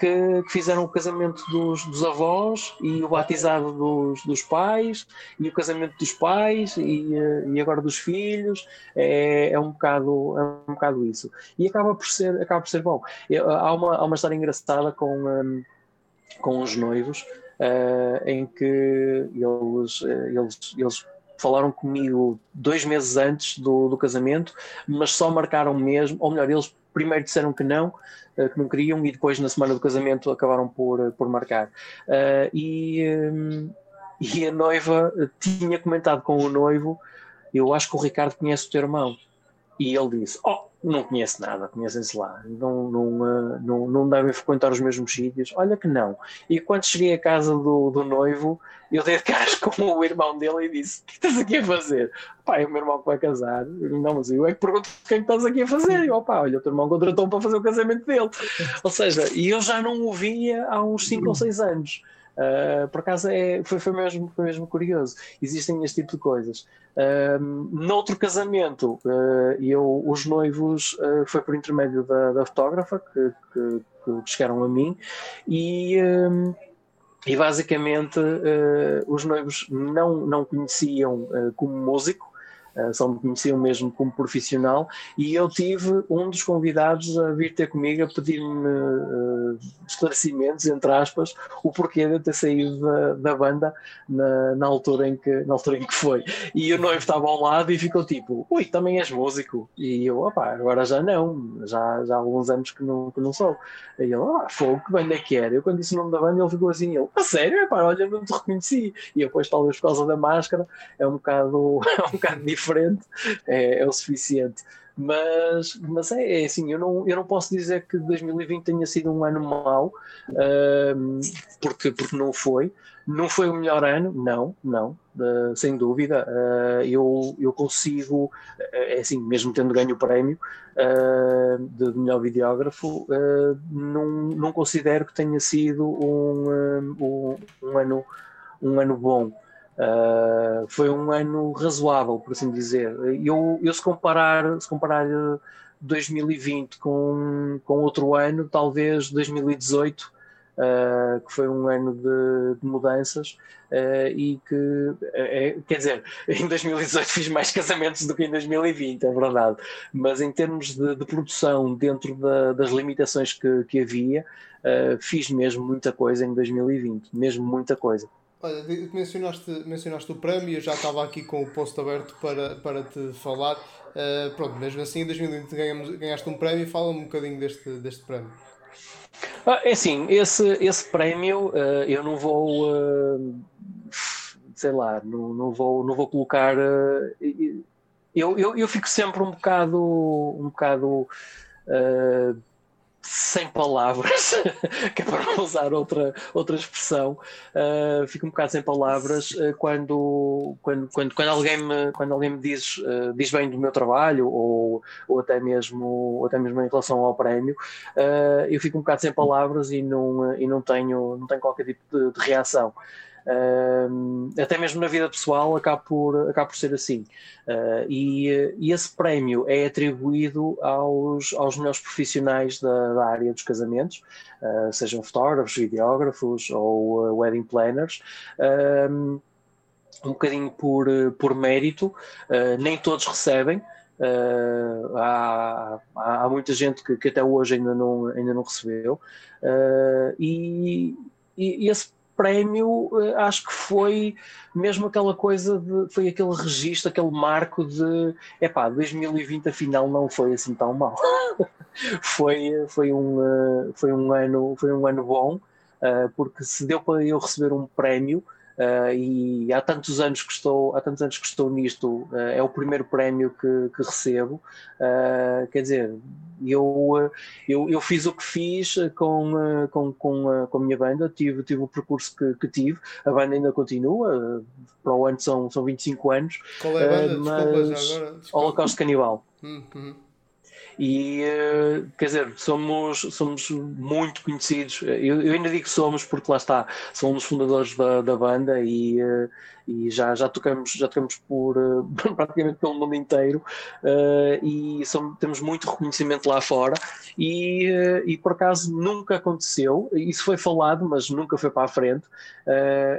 que, que, fizeram o casamento dos, dos, avós e o batizado dos, dos, pais e o casamento dos pais e, eh, e agora dos filhos. É, é, um bocado, é um bocado isso. E acaba por ser, acaba por ser bom. Há uma, há uma história engraçada com, um, com os noivos uh, em que eles, eh, eles, eles falaram comigo dois meses antes do, do casamento, mas só marcaram mesmo, ou melhor, eles primeiro disseram que não, uh, que não queriam, e depois na semana do casamento acabaram por, uh, por marcar. Uh, e, e a noiva tinha comentado com o noivo: Eu acho que o Ricardo conhece o teu irmão. E ele disse: Oh, não conhece nada, conhecem-se lá, não, não, não, não devem frequentar os mesmos sítios. Olha que não. E quando cheguei à casa do, do noivo, eu dei de caras com o irmão dele e disse: O que estás aqui a fazer? Pai, é o meu irmão que vai casar. Não, mas eu é que pergunto o que é que estás aqui a fazer. E eu, pá, olha, o teu irmão contratou-me para fazer o casamento dele. Ou seja, e eu já não o via há uns 5 ou 6 anos. Uh, por acaso é, foi, foi, mesmo, foi mesmo curioso. Existem este tipo de coisas. Uh, noutro casamento, uh, eu, os noivos uh, foi por intermédio da, da fotógrafa que, que, que, chegaram a mim e. e basicamente os noivos não, não conheciam como músico, só me conheciam mesmo como profissional, e eu tive um dos convidados a vir ter comigo a pedir-me uh, esclarecimentos, entre aspas, o porquê de eu ter saído da, da banda na, na, altura em que, na altura em que foi. E o noivo estava ao lado e ficou tipo, ui, também és músico? E eu, opá, agora já não, já, já há alguns anos que não, que não sou. E ele, ah, fogo, que banda é que era? Eu quando disse o nome da banda ele ficou assim, ele, a sério? Epá, olha, não te reconheci. E depois, talvez por causa da máscara, é um bocado, é um bocado diferente diferente é, é o suficiente. Mas, mas é, é, assim, eu não, eu não posso dizer que 2020 tenha sido um ano mau, uh, porque, porque não foi. Não foi o melhor ano, não, não, uh, sem dúvida. Uh, eu, eu consigo, é assim, mesmo tendo ganho o prémio de melhor videógrafo, não, não considero que tenha sido um, um, um ano, um ano bom. Uh, foi um ano razoável, por assim dizer. Eu, eu se comparar, se comparar 2020 com, com outro ano, talvez 2018 uh, que foi um ano de, de mudanças uh, e que, é, quer dizer, em 2018 fiz mais casamentos do que em 2020, é verdade, mas em termos de, de produção, dentro da, das limitações que, que havia, fiz mesmo muita coisa em 2020, mesmo muita coisa. Olha, mencionaste, mencionaste o prémio, eu já estava aqui com o posto aberto para, para te falar. Uh, pronto, mesmo assim, em 2020 ganhamos, ganhaste um prémio, fala-me um bocadinho deste, deste prémio. Ah, é assim, esse, esse prémio uh, eu não vou, uh, sei lá, não, não, vou, não vou colocar. Eu, eu, eu fico sempre um bocado, um bocado sem palavras, que é para usar outra, outra expressão, uh, fico um bocado sem palavras uh, quando, quando, quando, quando, alguém me, quando alguém me diz, uh, diz bem do meu trabalho ou, ou, até mesmo, ou até mesmo em relação ao prémio, eu fico um bocado sem palavras e não, e não, tenho, não tenho qualquer tipo de, de reação. Uh, até mesmo na vida pessoal acaba por, acaba por ser assim. Uh, e, e, esse prémio é atribuído aos, aos melhores profissionais da, da área dos casamentos, uh, sejam fotógrafos, videógrafos ou uh, wedding planners. um bocadinho por, por mérito, nem todos recebem. Uh, há, há, muita gente que, que, até hoje ainda não, ainda não recebeu, uh, e, e, esse prémio, eh, acho que foi mesmo aquela coisa de, foi aquele registro, aquele marco de epá, 2020 afinal não foi assim tão mal. foi, foi, um, eh, foi, um ano, foi um ano bom, eh, porque se deu para eu receber um prémio, Uh, e há tantos anos que estou há tantos anos que estou nisto uh, é o primeiro prémio que, que recebo uh, quer dizer eu, eu, eu fiz o que fiz com, com, com, a, com a minha banda tive, tive o percurso que, que tive a banda ainda continua para o ano são, são 25 anos qual é a banda? mas Desculpa, já agora. Desculpa. Holocausto Canibal hum, hum. E eh, quer dizer, somos, somos muito conhecidos. Eu, eu, ainda digo somos porque lá está, somos fundadores da, da banda e, eh, e já, já, tocamos, já tocamos por uh, praticamente pelo mundo inteiro uh, e somos, temos muito reconhecimento lá fora. E, uh, e por acaso nunca aconteceu, isso foi falado, mas nunca foi para a frente,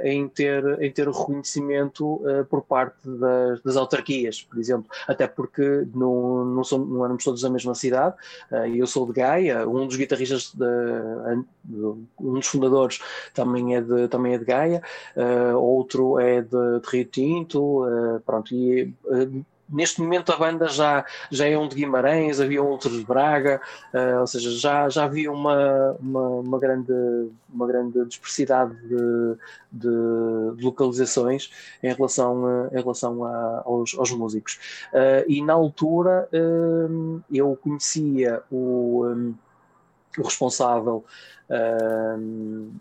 em, ter, em ter o reconhecimento por parte das, das, autarquias, por exemplo, até porque não, não, somos, não éramos todos da mesma cidade, eu sou de Gaia, um dos guitarristas, de, um dos fundadores também é de, também é de Gaia, outro é de de, Rio Tinto, uh, pronto, e uh, neste momento a banda já, já é um de Guimarães, havia outro de Braga, uh, ou seja, já, já havia uma, uma, uma, grande, uma grande dispersidade de, de, de localizações em relação, em relação a, aos, aos, músicos. Uh, e na altura eu conhecia o, um, o responsável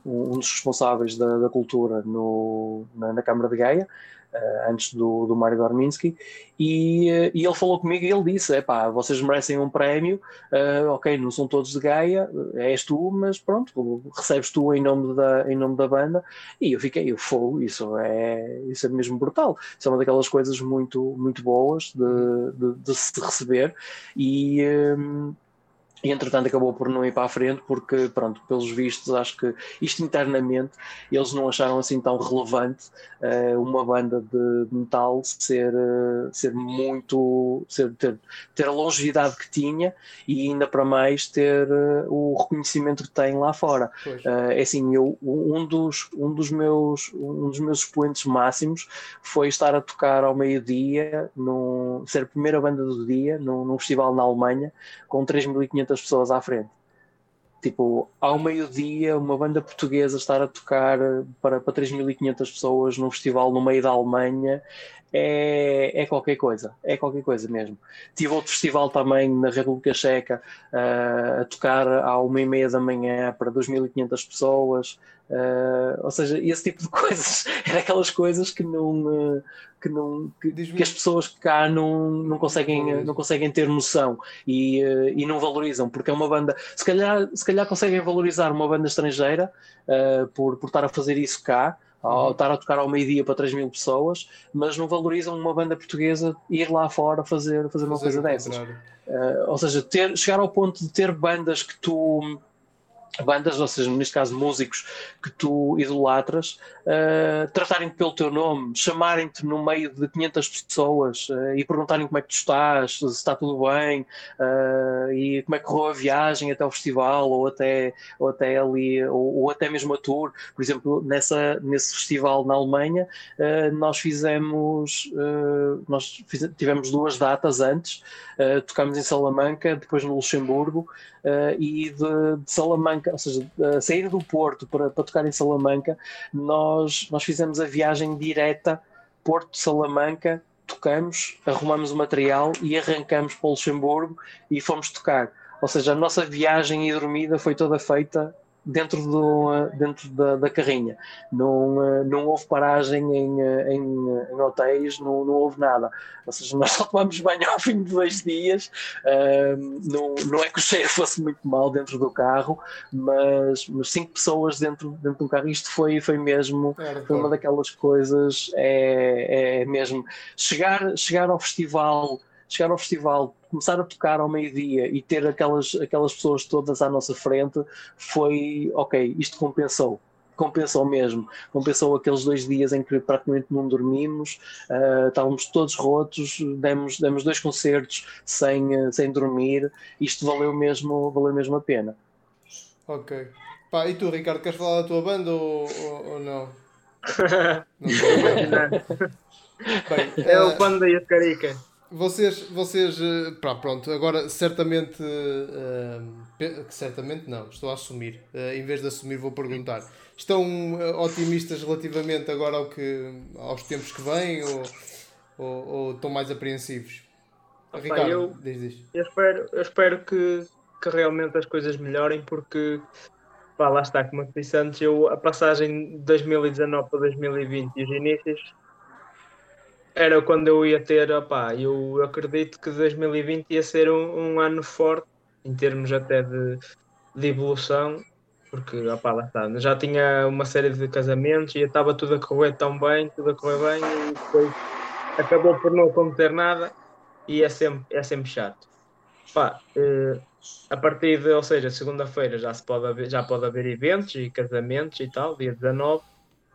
um dos responsáveis da, da cultura no, na, na, Câmara de Gaia, uh, antes do, do Mário Dorminski, e, uh, e ele falou comigo e ele disse: Epá, vocês merecem um prémio, uh, ok, não são todos de Gaia, és tu, mas pronto, recebes tu em nome da, em nome da banda, e eu fiquei, eu fogo, isso é, isso é mesmo brutal, isso é uma daquelas coisas muito, muito boas de, de, de se receber, e. Um, e entretanto acabou por não ir para a frente porque, pronto, pelos vistos, acho que isto internamente eles não acharam assim tão relevante uh, uma banda de metal ser, uh, ser muito, ser, ter, ter a longevidade que tinha e ainda para mais ter uh, o reconhecimento que tem lá fora. é assim, eu, um, dos, um, dos meus, um dos meus expoentes máximos foi estar a tocar ao meio-dia, ser a primeira banda do dia num, num festival na Alemanha com 3.500 pessoas à frente. Tipo, ao meio-dia, uma banda portuguesa estar a tocar para, para 3.500 pessoas num festival no meio da Alemanha é, é qualquer coisa, é qualquer coisa mesmo. Tive outro festival também na República Checa uh, a tocar à uma e meia da manhã para 2.500 pessoas, uh, ou seja, esse tipo de coisas, é daquelas coisas que não, uh, que, não que, que, as pessoas cá não, não, conseguem, não conseguem ter noção e, e não valorizam, porque é uma banda, se calhar, se calhar conseguem valorizar uma banda estrangeira por, por estar a fazer isso cá, ao uhum. estar a tocar ao meio-dia para 3 mil pessoas, mas não valorizam uma banda portuguesa ir lá fora fazer, fazer, fazer uma coisa dessas. Uh, ou seja, ter, chegar ao ponto de ter bandas que tu bandas, ou seja, neste caso músicos que tu idolatras, uh, tratarem-te pelo teu nome, chamarem-te no meio de 500 pessoas uh, e perguntarem como é que tu estás, se está tudo bem uh, e como é que correu a viagem até o festival ou até, ou até ali, ou, ou até mesmo a tour. Por exemplo, nessa, nesse festival na Alemanha, nós fizemos, nós fizemos, tivemos duas datas antes, tocámos em Salamanca, depois no Luxemburgo e de, de Salamanca Salamanca, ou seja, a saída do Porto para, para tocar em Salamanca, nós, nós fizemos a viagem direta Porto-Salamanca, tocamos, arrumamos o material e arrancamos para o Luxemburgo e fomos tocar. Ou seja, a nossa viagem e dormida foi toda feita dentro, do, dentro da, da carrinha. Não, eh, não houve paragem em, eh, em, em, hotéis, não, não houve nada. Ou seja, nós só tomamos banho ao fim de dois dias. não, não é que o cheiro fosse muito mal dentro do carro, mas, mas cinco pessoas dentro, dentro do carro. Isto foi, foi mesmo foi uma daquelas coisas. É, é mesmo chegar, chegar ao festival chegar ao festival, começar a tocar ao meio-dia e ter aquelas, aquelas pessoas todas à nossa frente, foi ok, isto compensou. Compensou mesmo, compensou aqueles dois dias em que praticamente não dormimos, uh, estávamos todos rotos, demos, demos dois concertos sem, sem dormir, isto valeu mesmo, valeu mesmo a pena. Ok. Pá, e tu, Ricardo, queres falar da tua banda ou, ou, ou não? não, Bem, é uh... o Panda e a Carica. Vocês, vocês eh, pá, pronto, agora certamente, uh, certamente não, estou a assumir, uh, em vez de assumir vou perguntar, estão otimistas relativamente agora ao que, aos tempos que vêm ou, ou, ou estão mais apreensivos? Opa, Ricardo, eu, diz, diz. Eu espero, eu espero que, que realmente as coisas melhorem porque pá, lá está, como eu disse antes, eu, a passagem de 2019 para 2020 e os inícios era quando eu ia ter, opá, eu acredito que 2020 ia ser um, um ano forte em termos até de, de evolução, porque opá, lá está, já tinha uma série de casamentos e estava tudo a correr tão bem, tudo a correr bem e depois acabou por não acontecer nada e é sempre, é sempre chato. Eh, a partir de, ou seja, segunda-feira já, se pode já pode haver eventos e casamentos e tal, dia 19,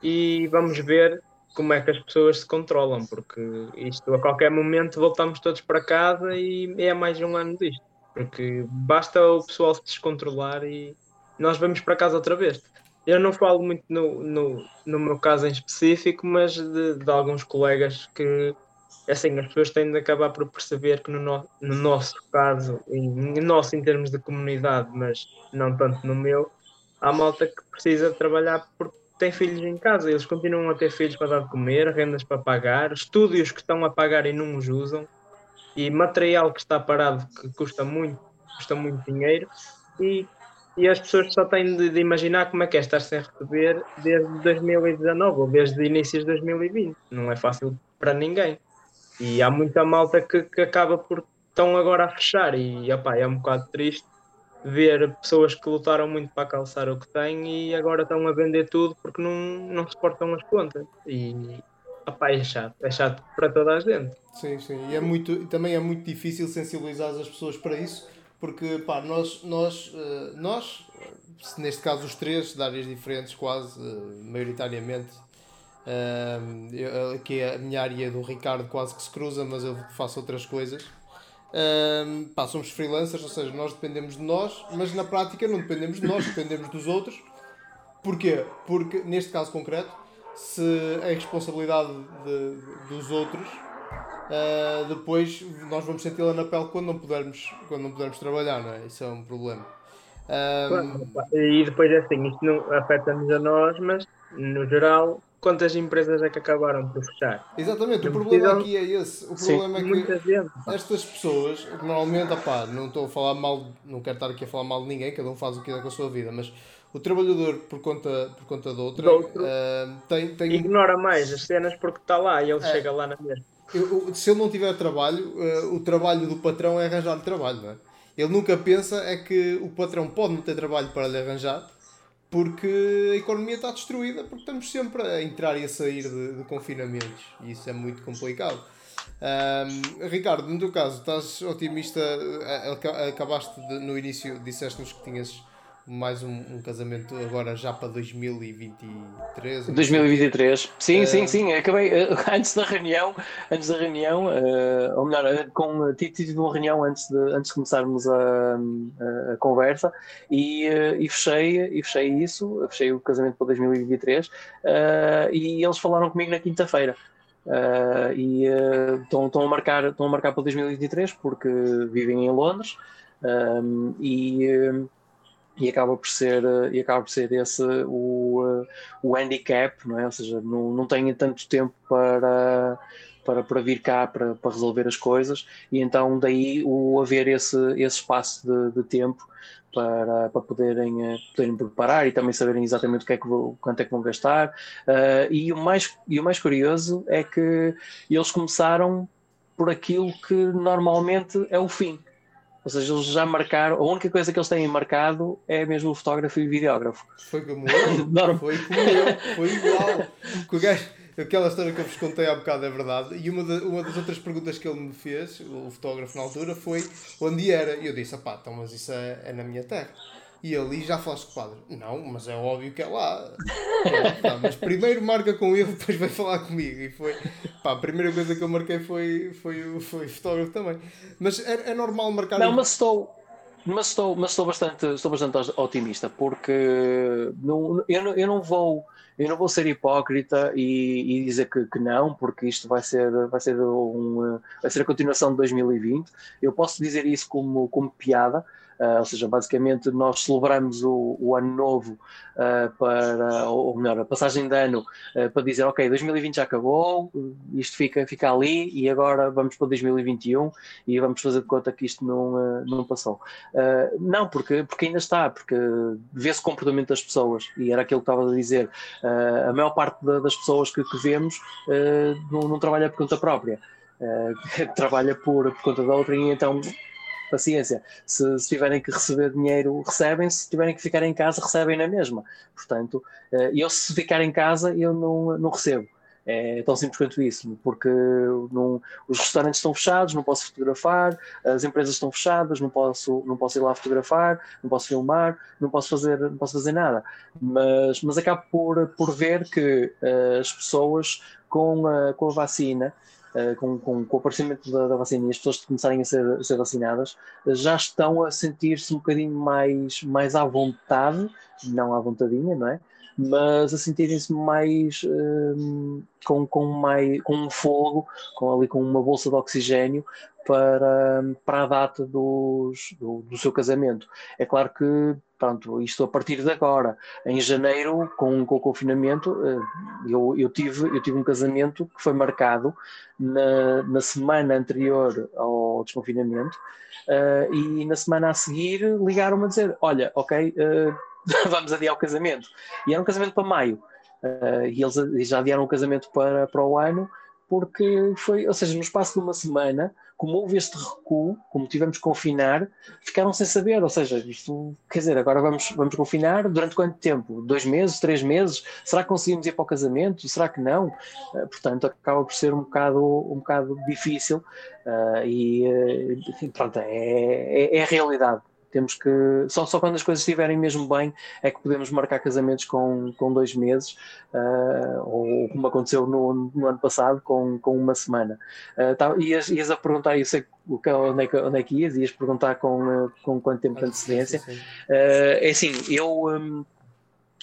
e vamos ver como é que as pessoas se controlam, porque isto a qualquer momento voltamos todos para casa e é mais um ano disto. Porque basta o pessoal se descontrolar e nós vamos para casa outra vez. Eu não falo muito no, no, no meu caso em específico, mas de, de alguns colegas que assim, as pessoas têm de acabar por perceber que no, no, no nosso caso, em, nosso em termos de comunidade, mas não tanto no meu, há malta que precisa trabalhar porque têm filhos em casa, eles continuam a ter filhos para dar de comer, rendas para pagar, estúdios que estão a pagar e não os usam, e material que está parado que custa muito, custa muito dinheiro, e, e as pessoas só têm de, de imaginar como é que é estar sem receber desde 2019 ou desde inícios de 2020. Não é fácil para ninguém. E há muita malta que, que acaba por estão agora a fechar e opa, é um bocado triste ver pessoas que lutaram muito para calçar o que têm e agora estão a vender tudo porque não, não suportam as contas. E opá, é chato, é chato para toda a gente. Sim, sim. E é muito, também é muito difícil sensibilizar as pessoas para isso, porque pá, nós, nós, eh, nós, neste caso os três, de áreas diferentes quase, eh, maioritariamente, uh, que é a minha área do Ricardo quase que se cruza, mas eu faço outras coisas. Um, pá, somos freelancers, ou seja, nós dependemos de nós, mas na prática não dependemos de nós, dependemos dos outros. Porquê? Porque neste caso concreto, se é responsabilidade de, dos outros, uh, depois nós vamos senti-la na pele quando não pudermos, quando não pudermos trabalhar, não é? Isso é um problema. Um... E depois é assim, isto não afeta-nos a nós, mas no geral quantas empresas é que acabaram por fechar? Exatamente, não o problema precisam... aqui é esse. O Sim, problema é que gente, estas pessoas, normalmente, opá, não estou a falar mal, não quero estar aqui a falar mal de ninguém, cada um faz o que quer com a sua vida, mas o trabalhador por conta, por conta de outra uh, tem, tem... ignora mais as cenas porque está lá e ele é. chega lá na mesma. Eu, se ele não tiver trabalho, uh, o trabalho do patrão é arranjar-lhe trabalho, não é? Ele nunca pensa é que o patrão pode não ter trabalho para lhe arranjar porque a economia está destruída, porque estamos sempre a entrar e a sair de, de confinamentos e isso é muito complicado. Um, Ricardo, no teu caso, estás otimista? Acabaste de, no início, disseste-nos que tinhas mais um, um, casamento agora já para 2023. 2023, sim, sim, sim. Acabei uh, antes da reunião, antes da reunião, uh, ou melhor, com, tive uma reunião antes de, antes de começarmos a, a, conversa e, e, fechei, e fechei isso, fechei o casamento para 2023 e eles falaram comigo na quinta-feira. E estão, a marcar, estão a marcar para 2023 porque vivem em Londres um, e, e acaba por ser e acaba por ser esse o, o handicap, não é? Ou seja, não, não tenho tanto tempo para para, para vir cá para, para resolver as coisas e então daí o haver esse, esse espaço de, de tempo para, para poderem, eh, poderem preparar e também saberem exatamente o que é que vou, quanto é que vão gastar. Uh, e, o mais, e o mais curioso é que eles começaram por aquilo que normalmente é o fim. Ou seja, eles já marcaram, a única coisa que eles têm marcado é mesmo o fotógrafo e o videógrafo. Foi como eu, foi como eu, foi igual. aquela história que eu vos contei há bocado é verdade. E uma, de, uma das outras perguntas que ele me fez, o fotógrafo na altura, foi onde era. E eu disse, pá, então, mas isso é, é na minha terra. E ali já falaste com o padre. Não, mas é óbvio que é lá. É, mas primeiro marca com ele, depois vai falar comigo. E foi. Pá, a primeira coisa que eu marquei foi, foi, foi fotógrafo também. Mas é, é normal marcar. Não, mas estou. Mas estou, mas estou, bastante, estou bastante otimista porque não, eu, não, eu não vou eu não vou ser hipócrita e, e dizer que, que, não, porque isto vai ser, vai, ser um, vai ser a continuação de 2020. Eu posso dizer isso como, como piada, ou seja, basicamente nós celebramos o, o ano novo uh, para, ou melhor, a passagem de ano uh, para dizer, ok, 2020 já acabou, isto fica, fica ali e agora vamos para 2021 e vamos fazer de conta que isto não, não passou. não, porque, porque ainda está, porque vê-se o comportamento das pessoas e era aquilo que estava a dizer, a maior parte da, das pessoas que, que vemos não, não, trabalha por conta própria. trabalha por, por conta da outra e então paciência. Se, se, tiverem que receber dinheiro, recebem. Se tiverem que ficar em casa, recebem na mesma. Portanto, eh, eu se ficar em casa, eu não, não recebo. É tão simples quanto isso, porque não, os restaurantes estão fechados, não posso fotografar, as empresas estão fechadas, não posso, não posso ir lá fotografar, não posso filmar, não posso fazer, não posso fazer nada. Mas, mas acabo por, por ver que uh, as pessoas com a, com a vacina eh, com, com, com, o aparecimento da, da, vacina e as pessoas começarem a ser, a ser vacinadas, já estão a sentir-se um bocadinho mais, mais à vontade, não à vontadinha, não é? Mas a sentirem-se mais, um, com, com, mais com um fogo, com, ali com uma bolsa de oxigênio para, para a data dos, do, do seu casamento. É claro que Pronto, isto a partir de agora. Em janeiro, com, com o confinamento, eh, eu, eu, tive, eu tive um casamento que foi marcado na, na semana anterior ao desconfinamento uh, e na semana a seguir ligaram-me a dizer: Olha, ok, uh, vamos adiar o casamento. E era um casamento para maio. Uh, e eles já adiaram o casamento para, para o ano porque foi, ou seja, no espaço de uma semana, como houve este recuo, como tivemos que confinar, ficaram sem saber, ou seja, isto, quer dizer, agora vamos, vamos confinar durante quanto tempo? Dois meses, três meses? Será que conseguimos ir para o casamento? Será que não? Uh, portanto, acaba por ser um bocado, um bocado difícil uh, e, pronto, é, é, é a realidade. Temos que. Só, só quando as coisas estiverem mesmo bem é que podemos marcar casamentos com, com dois meses, uh, ou como aconteceu no, no, ano passado, com, com uma semana. Uh, tá, ias, ias a perguntar, eu sei onde é que, onde é que ias, ias perguntar com, com quanto tempo de antecedência. Uh, é assim, eu, um,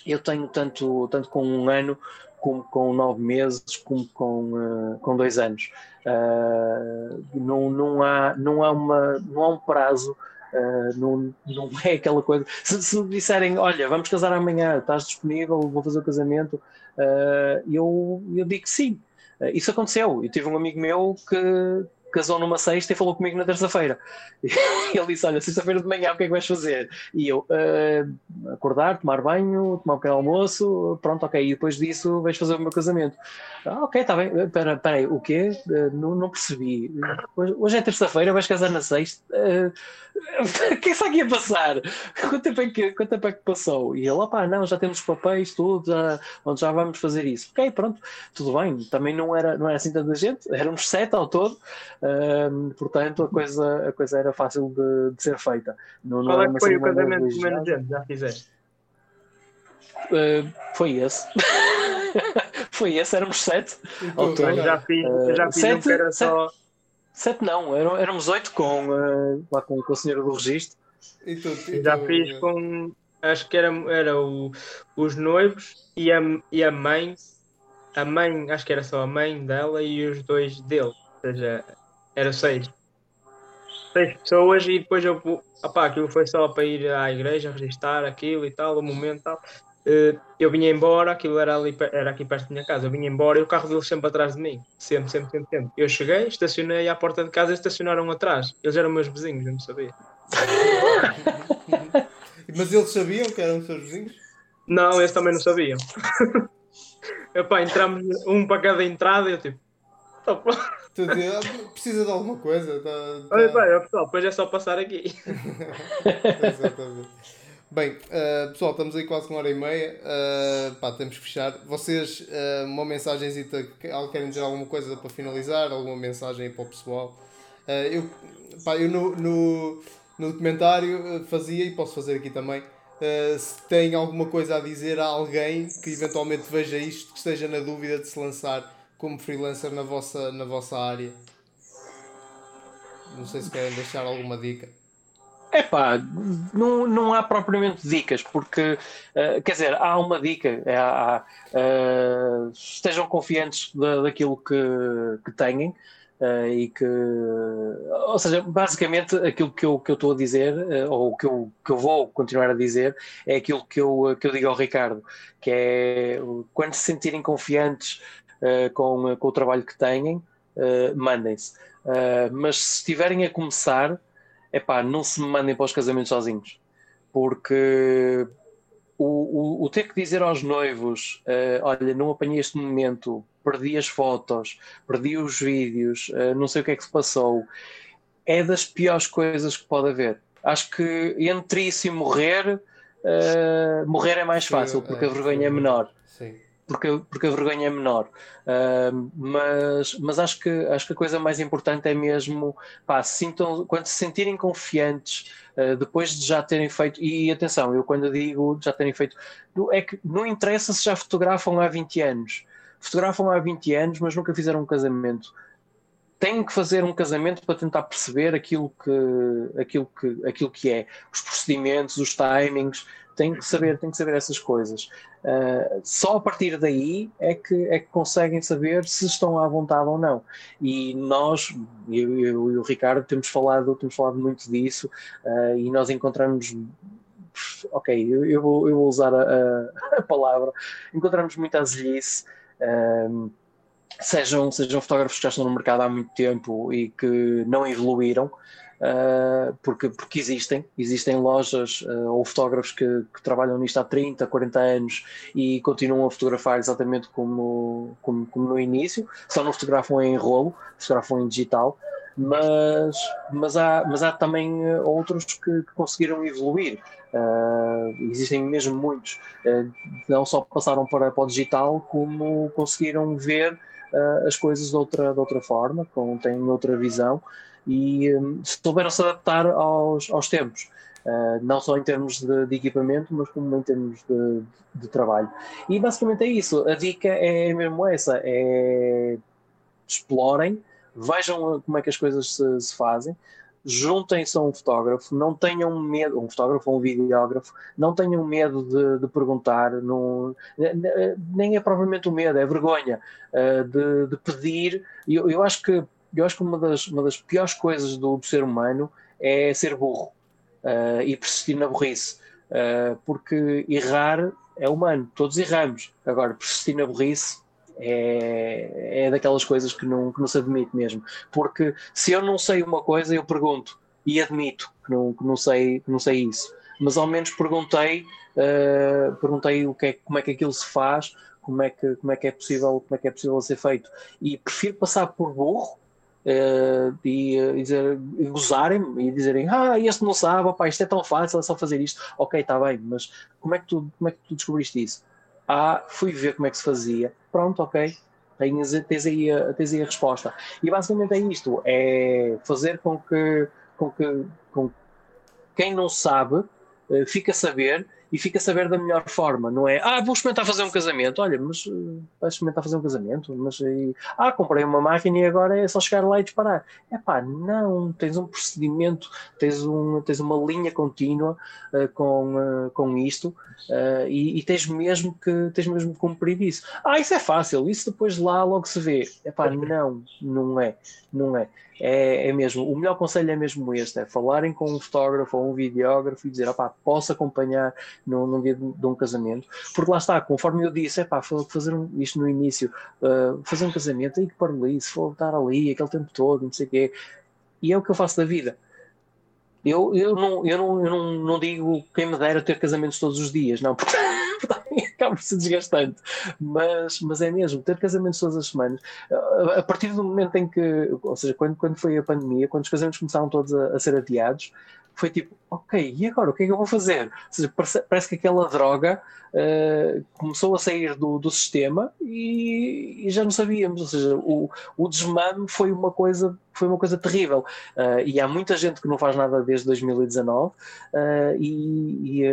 eu tenho tanto, tanto com um ano como com nove meses, como com, uh, com dois anos. Uh, não, não, há, não, há uma, não há um prazo Uh, não, não é aquela coisa. Se, se, me disserem, olha, vamos casar amanhã, estás disponível, vou fazer o casamento, uh, eu, eu digo sim. Uh, isso aconteceu. Eu tive um amigo meu que casou numa sexta e falou comigo na terça-feira. ele disse: Olha, sexta-feira de manhã, o que é que vais fazer? E eu, uh, acordar, tomar banho, tomar um pequeno almoço, pronto, ok. E depois disso vais fazer o meu casamento. Ah, ok, está bem. Espera aí, o quê? Uh, não, não, percebi. Hoje, hoje é terça-feira, vais casar na sexta. Uh, o que é que ia passar? Quanto tempo, é que, quanto tempo é que passou? E ele, opá, não, já temos papéis, tudo, já, onde já vamos fazer isso. Ok, pronto, tudo bem. Também não era, não era assim tanta gente, éramos sete ao todo. Um, portanto a coisa, a coisa era fácil de, de ser feita. Não, Qual é que foi o casamento com menos gente? Já fizeste? Uh, foi esse. foi esse, éramos sete. Então, já fiz, uh, já fiz sete, um só. Sete não, éramos oito com, uh, lá com, com a senhora do registro. Então, então, já fiz com. Acho que era, era o, os noivos e a, e a mãe. A mãe, acho que era só a mãe dela e os dois dele. Ou seja, era seis. Seis pessoas e depois eu. Opá, aquilo foi só para ir à igreja, registrar aquilo e tal, o momento e tal. Uh, eu vinha embora, aquilo era, ali, era aqui perto da minha casa, eu vinha embora e o carro deles sempre atrás de mim, sempre, sempre, sempre, sempre. Eu cheguei, estacionei à porta de casa e estacionaram atrás. Eles eram meus vizinhos, eu não sabia. Mas eles sabiam que eram os seus vizinhos? Não, eles também não sabiam. Epá, entramos um para cada entrada e eu tipo. Precisa de alguma coisa. Tá, tá... Olha, bem, pessoal, depois é só passar aqui. Exatamente. Bem, uh, pessoal, estamos aí quase uma hora e meia. Uh, pá, temos que fechar. Vocês, uh, uma mensagenzita, querem dizer alguma coisa para finalizar? Alguma mensagem para o pessoal? eu, pá, eu no, no, no documentário fazia, e posso fazer aqui também, se tem alguma coisa a dizer a alguém que eventualmente veja isto, que esteja na dúvida de se lançar como freelancer na vossa, na vossa área. Não sei se querem deixar alguma dica. É pá, não, não há propriamente dicas, porque, uh, quer dizer, há uma dica, é, há, uh, estejam confiantes da, daquilo que, que têm uh, e que, ou seja, basicamente aquilo que eu, que eu estou a dizer, ou que eu, que eu vou continuar a dizer, é aquilo que eu, que eu digo ao Ricardo, que é quando se sentirem confiantes com, com o trabalho que têm, mandem-se. mas se estiverem a começar, é pá, não se mandem para os casamentos sozinhos, porque o, o, o ter que dizer aos noivos: uh, olha, não apanhei este momento, perdi as fotos, perdi os vídeos, uh, não sei o que é que se passou, é das piores coisas que pode haver. Acho que entre isso e morrer, uh, morrer é mais fácil, porque a vergonha é menor. Sim porque, porque a vergonha é menor. Uh, mas mas acho, que, acho que a coisa mais importante é mesmo pá, sintam, quando se sentirem confiantes, uh, depois de já terem feito, e atenção, eu quando digo já terem feito, é que não interessa se já fotografam há 20 anos. Fotografam há 20 anos, mas nunca fizeram um casamento têm que fazer um casamento para tentar perceber aquilo que, aquilo que, aquilo que é, os procedimentos, os timings, têm que saber, têm que saber essas coisas. Uh, só a partir daí é que, é que conseguem saber se estão à vontade ou não. E nós, eu, eu e o Ricardo, temos falado, temos falado muito disso uh, e nós encontramos. Ok, eu, eu, vou, eu vou usar a, a, palavra. Encontramos muita azelhice. Uh, sejam, sejam fotógrafos que já estão no mercado há muito tempo e que não evoluíram, uh, porque, porque existem, existem lojas uh, ou fotógrafos que, que, trabalham nisto há 30, 40 anos e continuam a fotografar exatamente como, como, como no início, só não fotografam em rolo, fotografam em digital, mas, mas, há, mas há também ah, outros que, que conseguiram evoluir. Uh, existem mesmo muitos, uh, não só passaram para, para o digital, como conseguiram ver uh, as coisas de outra, de outra forma, com, têm outra visão e um, souberam se adaptar aos, aos tempos. Uh, não só em termos de, de, equipamento, mas como em termos de, de, trabalho. E basicamente é isso. A dica é mesmo essa: é explorem, vejam como é que as coisas se, se fazem, juntem-se a um fotógrafo, não tenham medo, um fotógrafo ou um videógrafo, não tenham medo de, de perguntar, não, nem é propriamente o medo, é vergonha uh, de, de, pedir. Eu, eu, acho que, eu acho que uma das, uma das piores coisas do, do ser humano é ser burro uh, e persistir na burrice, uh, porque errar é humano, todos erramos. Agora, persistir na burrice é, é daquelas coisas que não, que não se admite mesmo. Porque se eu não sei uma coisa, eu pergunto e admito que não, que não, sei, que não sei isso. Mas ao menos perguntei, uh, perguntei o que é, como é que aquilo se faz, como é que, como é que é possível, como é que é possível ser feito. E prefiro passar por burro Uh, e, uh, dizer, e gozarem e dizerem ah, este não sabe, opa, isto é tão fácil, é só fazer isto, ok, está bem, mas como é, que tu, como é que tu descobriste isso? Ah, fui ver como é que se fazia, pronto, ok. tens, tens, aí tens aí a resposta. E basicamente é isto: é fazer com que, com que com quem não sabe eh, fica a saber e fica a saber da melhor forma, não é? Ah, vou experimentar fazer um casamento. Olha, mas uh, vais experimentar fazer um casamento? Mas aí, ah, comprei uma máquina e agora é só chegar lá e disparar. É pá, não, tens um procedimento, tens, um, tens uma linha contínua uh, com, uh, com isto e, e, tens mesmo que tens mesmo que cumprir isso. Ah, isso é fácil, isso depois lá logo se vê. É pá, não, não é, não é é, é, mesmo, o melhor conselho é mesmo este, é falarem com um fotógrafo ou um videógrafo e dizer, opá, posso acompanhar num, dia de, de, um casamento, porque lá está, conforme eu disse, é pá, fazer um, isto no início, uh, fazer um casamento, aí que para ali, se for estar ali aquele tempo todo, não sei o quê, e é o que eu faço da vida. Eu, eu, não, eu, não, eu não, não digo quem me dera ter casamentos todos os dias, não, porque acaba por ser desgastante. Mas, mas é mesmo, ter casamentos todas as semanas, a, a, partir do momento em que, ou seja, quando, quando foi a pandemia, quando os casamentos começaram todos a, a ser adiados, foi tipo, ok, e agora? O que é que eu vou fazer? Seja, parece, parece que aquela droga uh, começou a sair do, do sistema e, e, já não sabíamos, ou seja, o, o desmame foi uma coisa foi uma coisa terrível. Uh, e há muita gente que não faz nada desde 2019 uh, e, e,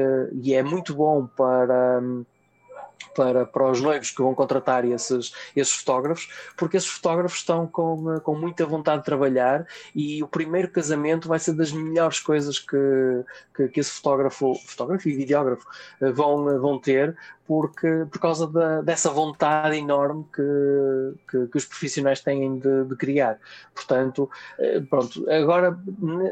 e, é muito bom para um, para, para os noivos que vão contratar esses, esses fotógrafos, porque esses fotógrafos estão com, com muita vontade de trabalhar e o primeiro casamento vai ser das melhores coisas que, que, que esse fotógrafo, fotógrafo e videógrafo eh, vão, vão ter, porque, por causa da, dessa vontade enorme que, que, que os profissionais têm de, de, criar. Portanto, eh, pronto, agora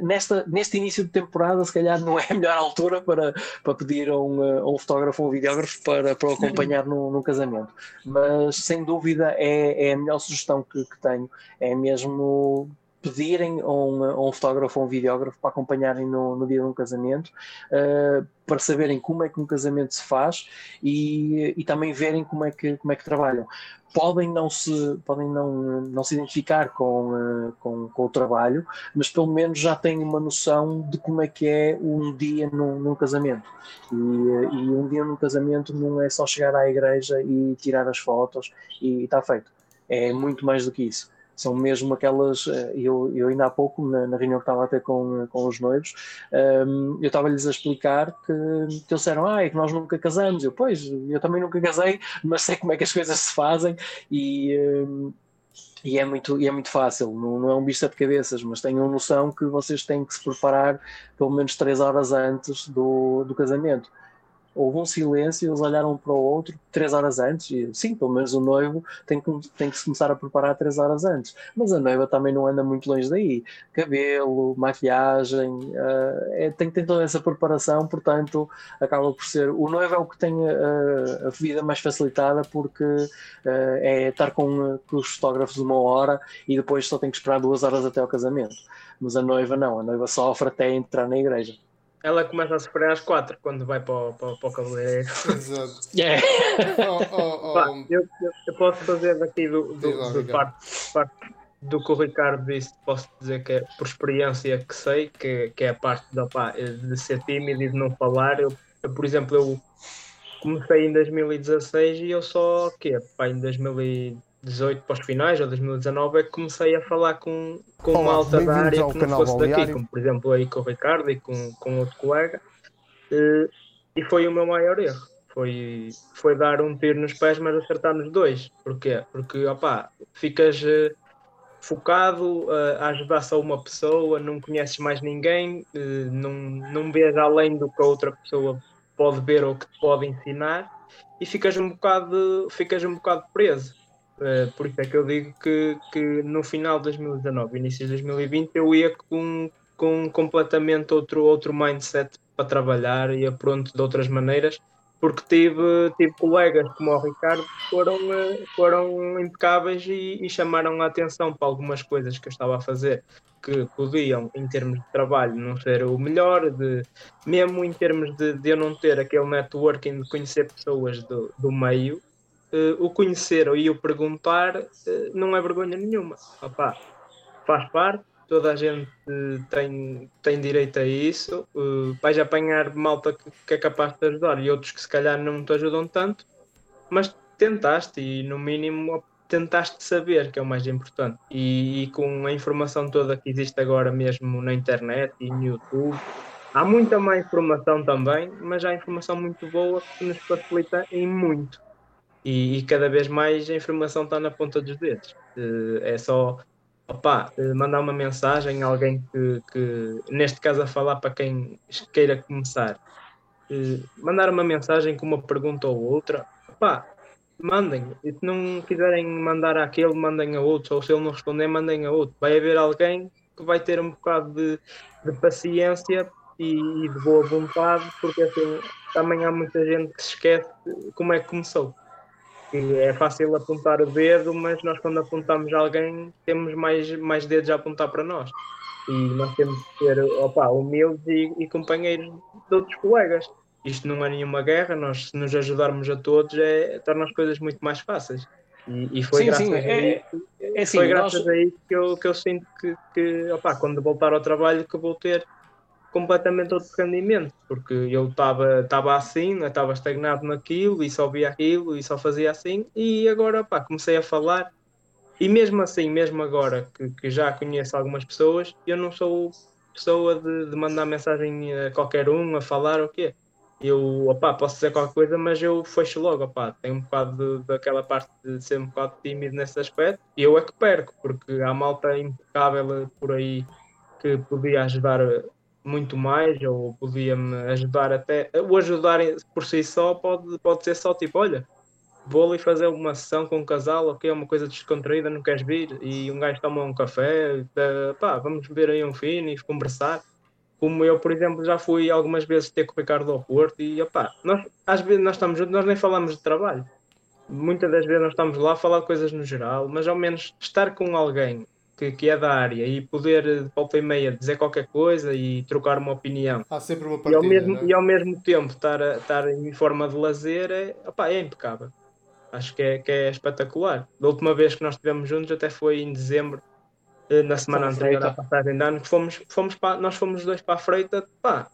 nesta, neste início de temporada, se calhar não é a melhor altura para, para pedir a um, a um fotógrafo ou um videógrafo para, para o acompanhar num, num casamento, mas sem dúvida é, é a melhor sugestão que, que tenho, é mesmo pedirem a um, a um, fotógrafo ou um videógrafo para acompanharem no, no dia de um casamento, uh, para saberem como é que um casamento se faz e, e também verem como é que, como é que trabalham. Podem não se, podem não, não se identificar com, uh, com, com, o trabalho, mas pelo menos já têm uma noção de como é que é um dia num, num casamento. E, e um dia num casamento não é só chegar à igreja e tirar as fotos e está feito. É muito mais do que isso são mesmo aquelas. Eh, eu, eu ainda há pouco, na, na reunião que estava a ter com, com os noivos, um, ehm, eu estava-lhes a explicar que, que eles disseram: Ah, é que nós nunca casamos. Eu, pois, eu também nunca casei, mas sei como é que as coisas se fazem e. Um, ehm, e é muito, e é muito fácil, não, não é um bicho de cabeças, mas tenham noção que vocês têm que se preparar pelo menos três horas antes do, do casamento houve um silêncio, eles olharam um para o outro três horas antes, e sim, pelo menos o noivo tem que, tem que se começar a preparar três horas antes, mas a noiva também não anda muito longe daí, cabelo, maquilhagem, uh, é, tem que ter toda essa preparação, portanto acaba por ser, o noivo é o que tem a, a vida mais facilitada porque uh, é estar com, com os fotógrafos uma hora e depois só tem que esperar duas horas até ao casamento, mas a noiva não, a noiva sofre até entrar na igreja. Ela começa a sofrer às quatro quando vai para o, para, para o cabeleireiro. Exato. Yeah. oh, oh, oh. Pá, eu, eu, posso fazer daqui do, do, do parte, parte, do que o Ricardo disse, posso dizer que é por experiência que sei, que, que é a parte da, pá, de ser tímido e de não falar. Eu, eu, por exemplo, eu comecei em 2016 e eu só, que pá, em 2018 2018 para os finais, ou 2019, é que comecei a falar com, com Olá, uma alta da área que não fosse daqui, como por exemplo aí com o Ricardo e com, com outro colega, e, e foi o meu maior erro. Foi, foi dar um tiro nos pés, mas acertar nos dois. Porquê? Porque opá, ficas uh, focado uh, a ajudar só uma pessoa, não conheces mais ninguém, não, não vês além do que a outra pessoa pode ver ou que te pode ensinar e ficas um bocado, ficas um bocado preso. Uh, por isso é que eu digo que, que no final de 2019, início de 2020, eu ia com, com completamente outro, outro mindset para trabalhar, ia pronto de outras maneiras, porque tive, tive colegas como o Ricardo que foram, eh, foram impecáveis e, e, chamaram a atenção para algumas coisas que eu estava a fazer que podiam, em termos de trabalho, não ser o melhor, de, mesmo em termos de, de eu não ter aquele networking de conhecer pessoas do, do meio, uh, o conhecer e o perguntar uh, não é vergonha nenhuma. Opa, faz parte, toda a gente tem, tem direito a isso. Uh, vais apanhar malta que, que, é capaz de te ajudar e outros que se calhar não te ajudam tanto, mas tentaste e no mínimo tentaste saber, que é o mais importante. E, e, com a informação toda que existe agora mesmo na internet e no YouTube, há muita má informação também, mas há informação muito boa que nos facilita em muito. E, e cada vez mais a informação está na ponta dos dedos. É só opa, mandar uma mensagem a alguém que, que, neste caso, a falar para quem queira começar. Mandar uma mensagem com uma pergunta ou outra, opa, mandem. E se não quiserem mandar àquele, mandem a outro. Ou se ele não responder, mandem a outro. Vai haver alguém que vai ter um bocado de, de paciência e, e, de boa vontade, porque assim, também há muita gente que se esquece como é que começou. E é fácil apontar o dedo, mas nós quando apontamos alguém temos mais, mais dedos a apontar para nós. E nós temos que ser opa, humildes e, e companheiros de outros colegas isto não é nenhuma guerra, nós se nos ajudarmos a todos é, torna as coisas muito mais fáceis. E, e foi sim, graças, sim, a, é, isso, é, assim, foi graças nós... a isso que eu, que eu sinto que, que opa, quando voltar ao trabalho que vou ter completamente outro rendimento, porque eu estava assim, estava estagnado naquilo e só via aquilo e só fazia assim, e agora opa, comecei a falar. E mesmo assim, mesmo agora que, que já conheço algumas pessoas, eu não sou pessoa de, de mandar mensagem a qualquer um a falar o quê eu opá, posso dizer qualquer coisa, mas eu fecho logo, opá, tenho um bocado daquela parte de ser um bocado tímido nesse aspecto, e eu é que perco, porque há malta impecável por aí que podia ajudar muito mais, ou podia-me ajudar até, o ajudar por si só pode, pode ser só tipo, olha, vou ali fazer uma sessão com um casal, ok, é uma coisa descontraída, não queres vir? E um gajo toma um café, pá, vamos beber aí um fino e conversar como eu, por exemplo, já fui algumas vezes ter com o Ricardo ao Porto e opá, nós, às vezes nós estamos juntos, nós nem falamos de trabalho. Muitas das vezes nós estamos lá a falar de coisas no geral, mas ao menos estar com alguém que, que é da área e poder de volta e meia dizer qualquer coisa e trocar uma opinião. Há sempre uma partida, e, ao mesmo, é? e ao mesmo tempo estar, a, estar em forma de lazer é, opá, é impecável. Acho que é, que é espetacular. Da última vez que nós estivemos juntos até foi em dezembro eh, na semana anterior à passagem de ano, que fomos, fomos para, nós fomos dois para a Freita, pá,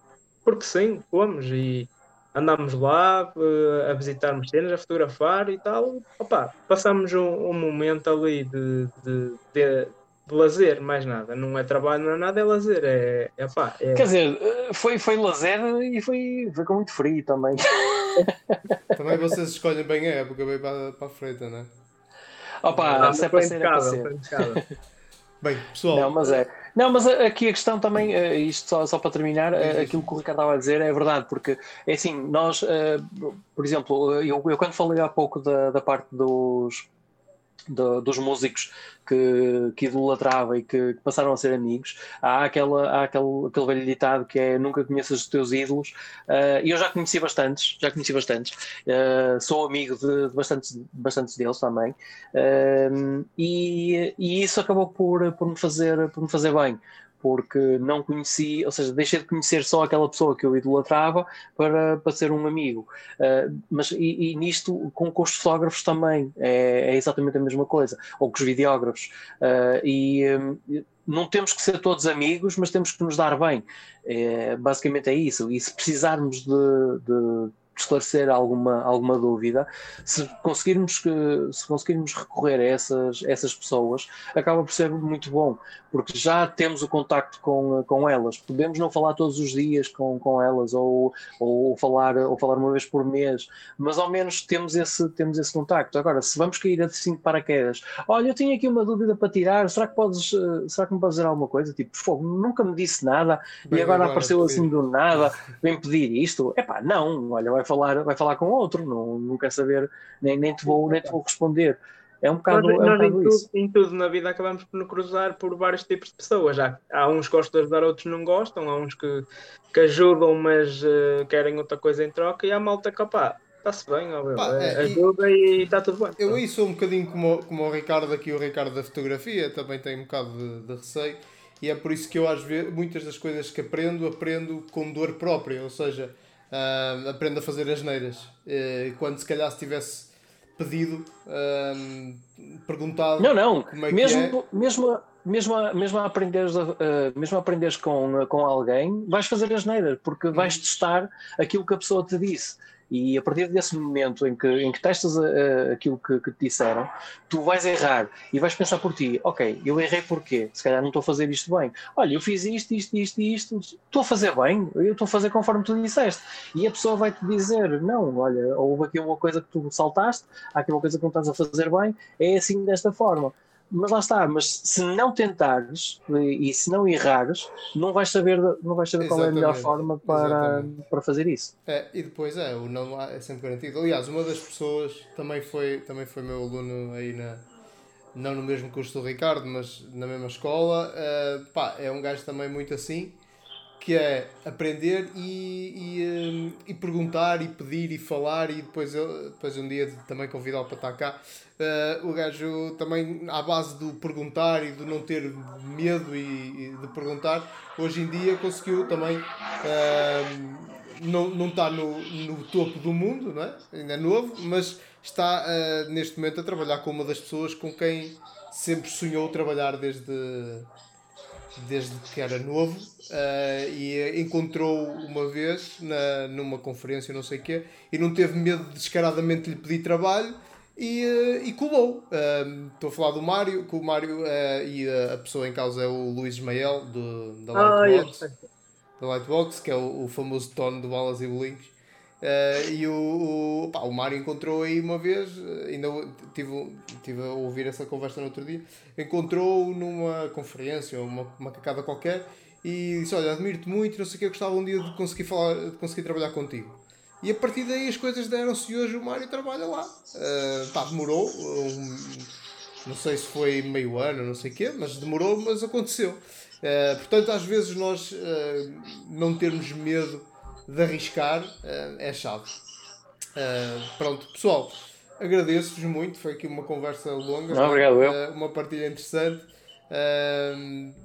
porque sim, fomos e andámos lá uh, a visitarmos cenas, a fotografar e tal, opa, passamos um, um momento ali de, de, de, lazer, mais nada, não é trabalho, não é nada, é lazer, é, é, pá, é... Quer dizer, eh, foi, foi lazer e foi, foi com muito frio também. também vocês escolhem bem a época, bem para, para a Freita, não é? Opa, não, se é para ser, é para ser. Bem, pessoal. Não, mas é. Não, mas aqui a questão também, eh, isto só, só para terminar, é aquilo que o Ricardo estava a dizer é verdade, porque é assim, nós, eh, por exemplo, eu, eu quando falei há pouco da, da parte dos, do, dos músicos que, que idolatrava e que, que, passaram a ser amigos. Há, aquela, há aquele, aquele velho ditado que é nunca conheças os teus ídolos. Uh, e eu já conheci bastantes, já conheci bastantes. Uh, sou amigo de, de, bastantes, bastantes deles também. Uh, e, e isso acabou por, por, me fazer, por me fazer bem porque não conheci, ou seja, deixei de conhecer só aquela pessoa que eu idolatrava para, para ser um amigo. Uh, mas e, e, nisto com, com, os fotógrafos também é, é, exatamente a mesma coisa, ou com os videógrafos. Uh, e um, não temos que ser todos amigos, mas temos que nos dar bem. É, basicamente é isso. E se precisarmos de, de esclarecer alguma, alguma dúvida, se conseguirmos, se conseguirmos recorrer a essas, essas pessoas, acaba por ser muito bom, porque já temos o contacto com, com elas. Podemos não falar todos os dias com, com elas ou, ou, falar, ou falar uma vez por mês, mas ao menos temos esse, temos esse contacto. Agora, se vamos cair a cinco paraquedas, olha, eu tinha aqui uma dúvida para tirar, será que, podes, eh, será que me podes dizer alguma coisa? Tipo, fogo, nunca me disse nada Bem, e agora, agora apareceu assim do nada, vem pedir isto. É pá, não, olha, vai falar, vai falar com outro, não, não quer saber, nem, nem, te vou, nem te vou responder. É um bocado, nós, é um nós bocado em, tudo, em, tudo, na vida acabamos por nos cruzar por vários tipos de pessoas. Há, há uns que gostam de ajudar, outros não gostam, há uns que, que ajudam, mas uh, querem outra coisa em troca, e há malta que, pá, está-se bem, ó, Pá, é, ajuda e está tudo bem. Eu aí sou um bocadinho como, como o Ricardo aqui, o Ricardo da fotografia, também tem um bocado de, de receio, e é por isso que eu às vezes, muitas das coisas que aprendo, aprendo com dor própria, ou seja, uh, aprendo a fazer as neiras. Uh, quando se calhar se tivesse pedido, um, perguntado. Não, não, é mesmo, é. mesmo, mesmo, a, mesmo a aprenderes, uh, mesmo a aprenderes com, com alguém, vais fazer as neiras, porque vais testar aquilo que a pessoa te disse. E a partir desse momento em que, em que testas uh, aquilo que, que, te disseram, tu vais errar e vais pensar por ti: ok, eu errei porquê? Se calhar não estou a fazer isto bem. Olha, eu fiz isto, isto, isto e isto, estou a fazer bem, eu estou a fazer conforme tu disseste. E a pessoa vai te dizer: não, olha, houve aqui uma coisa que tu saltaste, há aqui uma coisa que não estás a fazer bem, é assim desta forma mas lá está, mas se não tentares e, se não errares, não vais saber, não vais saber qual é a melhor forma para, para fazer isso. É, e depois é, o não é sempre garantido. Aliás, uma das pessoas também foi, também foi meu aluno aí na, não no mesmo curso do Ricardo, mas na mesma escola. Uh, pá, é um gajo também muito assim que é aprender e, e, hum, e, perguntar e pedir e falar e depois, depois um dia também convidá-lo para estar cá. Uh, o gajo também, à base do perguntar e do não ter medo e, e de perguntar, hoje em dia conseguiu também. Uh, não, não está no, no topo do mundo, não é? ainda é novo, mas está uh, neste momento a trabalhar com uma das pessoas com quem sempre sonhou trabalhar desde, desde que era novo uh, e encontrou uma vez na, numa conferência, não sei o quê, e não teve medo de descaradamente lhe pedir trabalho e, uh, e colou. Uh, estou a falar do Mário, que o Mário e a pessoa em causa é o Luís Ismael do, da Lightbox, ah, da Lightbox, que é o, o famoso tono do Balas e Bolinhos. Uh, e o, o, pá, o Mário encontrou aí uma vez, ainda tive, tive a ouvir essa conversa no outro dia, encontrou numa conferência uma, uma cacada qualquer e disse: Olha, admiro-te muito, não sei o que, eu gostava um dia de conseguir, falar, de conseguir trabalhar contigo. E a partir daí as coisas deram-se e hoje o Mário trabalha lá. Uh, pá, demorou, um, não sei se foi meio ano, não sei o quê, mas demorou, mas aconteceu. Uh, portanto, às vezes nós não termos medo de arriscar uh, é chave. Uh, pronto, pessoal, agradeço-vos muito. Foi aqui uma conversa longa, não, obrigado, uh, uma partilha interessante.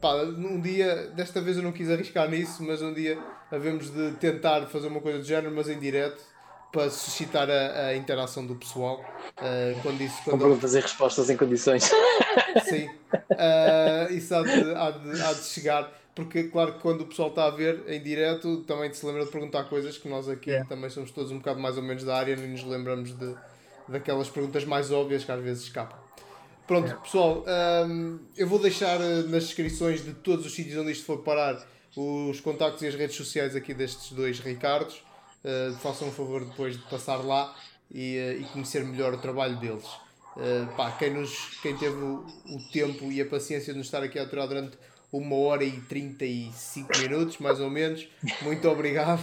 pá, um dia, desta vez eu não quis arriscar nisso, mas um dia havemos de tentar fazer uma coisa do género, mas em direto para suscitar a, a interação do pessoal. Uh, quando isso, quando... Com perguntas e respostas em condições. Sim, uh, isso há de, há, de, há de chegar porque claro que quando o pessoal está a ver em direto também se lembra de perguntar coisas que nós aqui yeah. também somos todos um bocado mais ou menos da área e nos lembramos de, daquelas perguntas mais óbvias que às vezes escapam. Pronto, yeah. pessoal, um, eu vou deixar eh, nas descrições de todos os sítios onde isto for parar os contactos e as redes sociais aqui destes dois Ricardos. Uh, façam um favor depois de passar lá e, uh, e conhecer melhor o trabalho deles. Uh, pá, quem, nos, quem teve o, o tempo e a paciência de nos estar aqui a aturar durante uma hora e 35 minutos, mais ou menos. Muito obrigado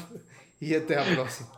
e até à próxima.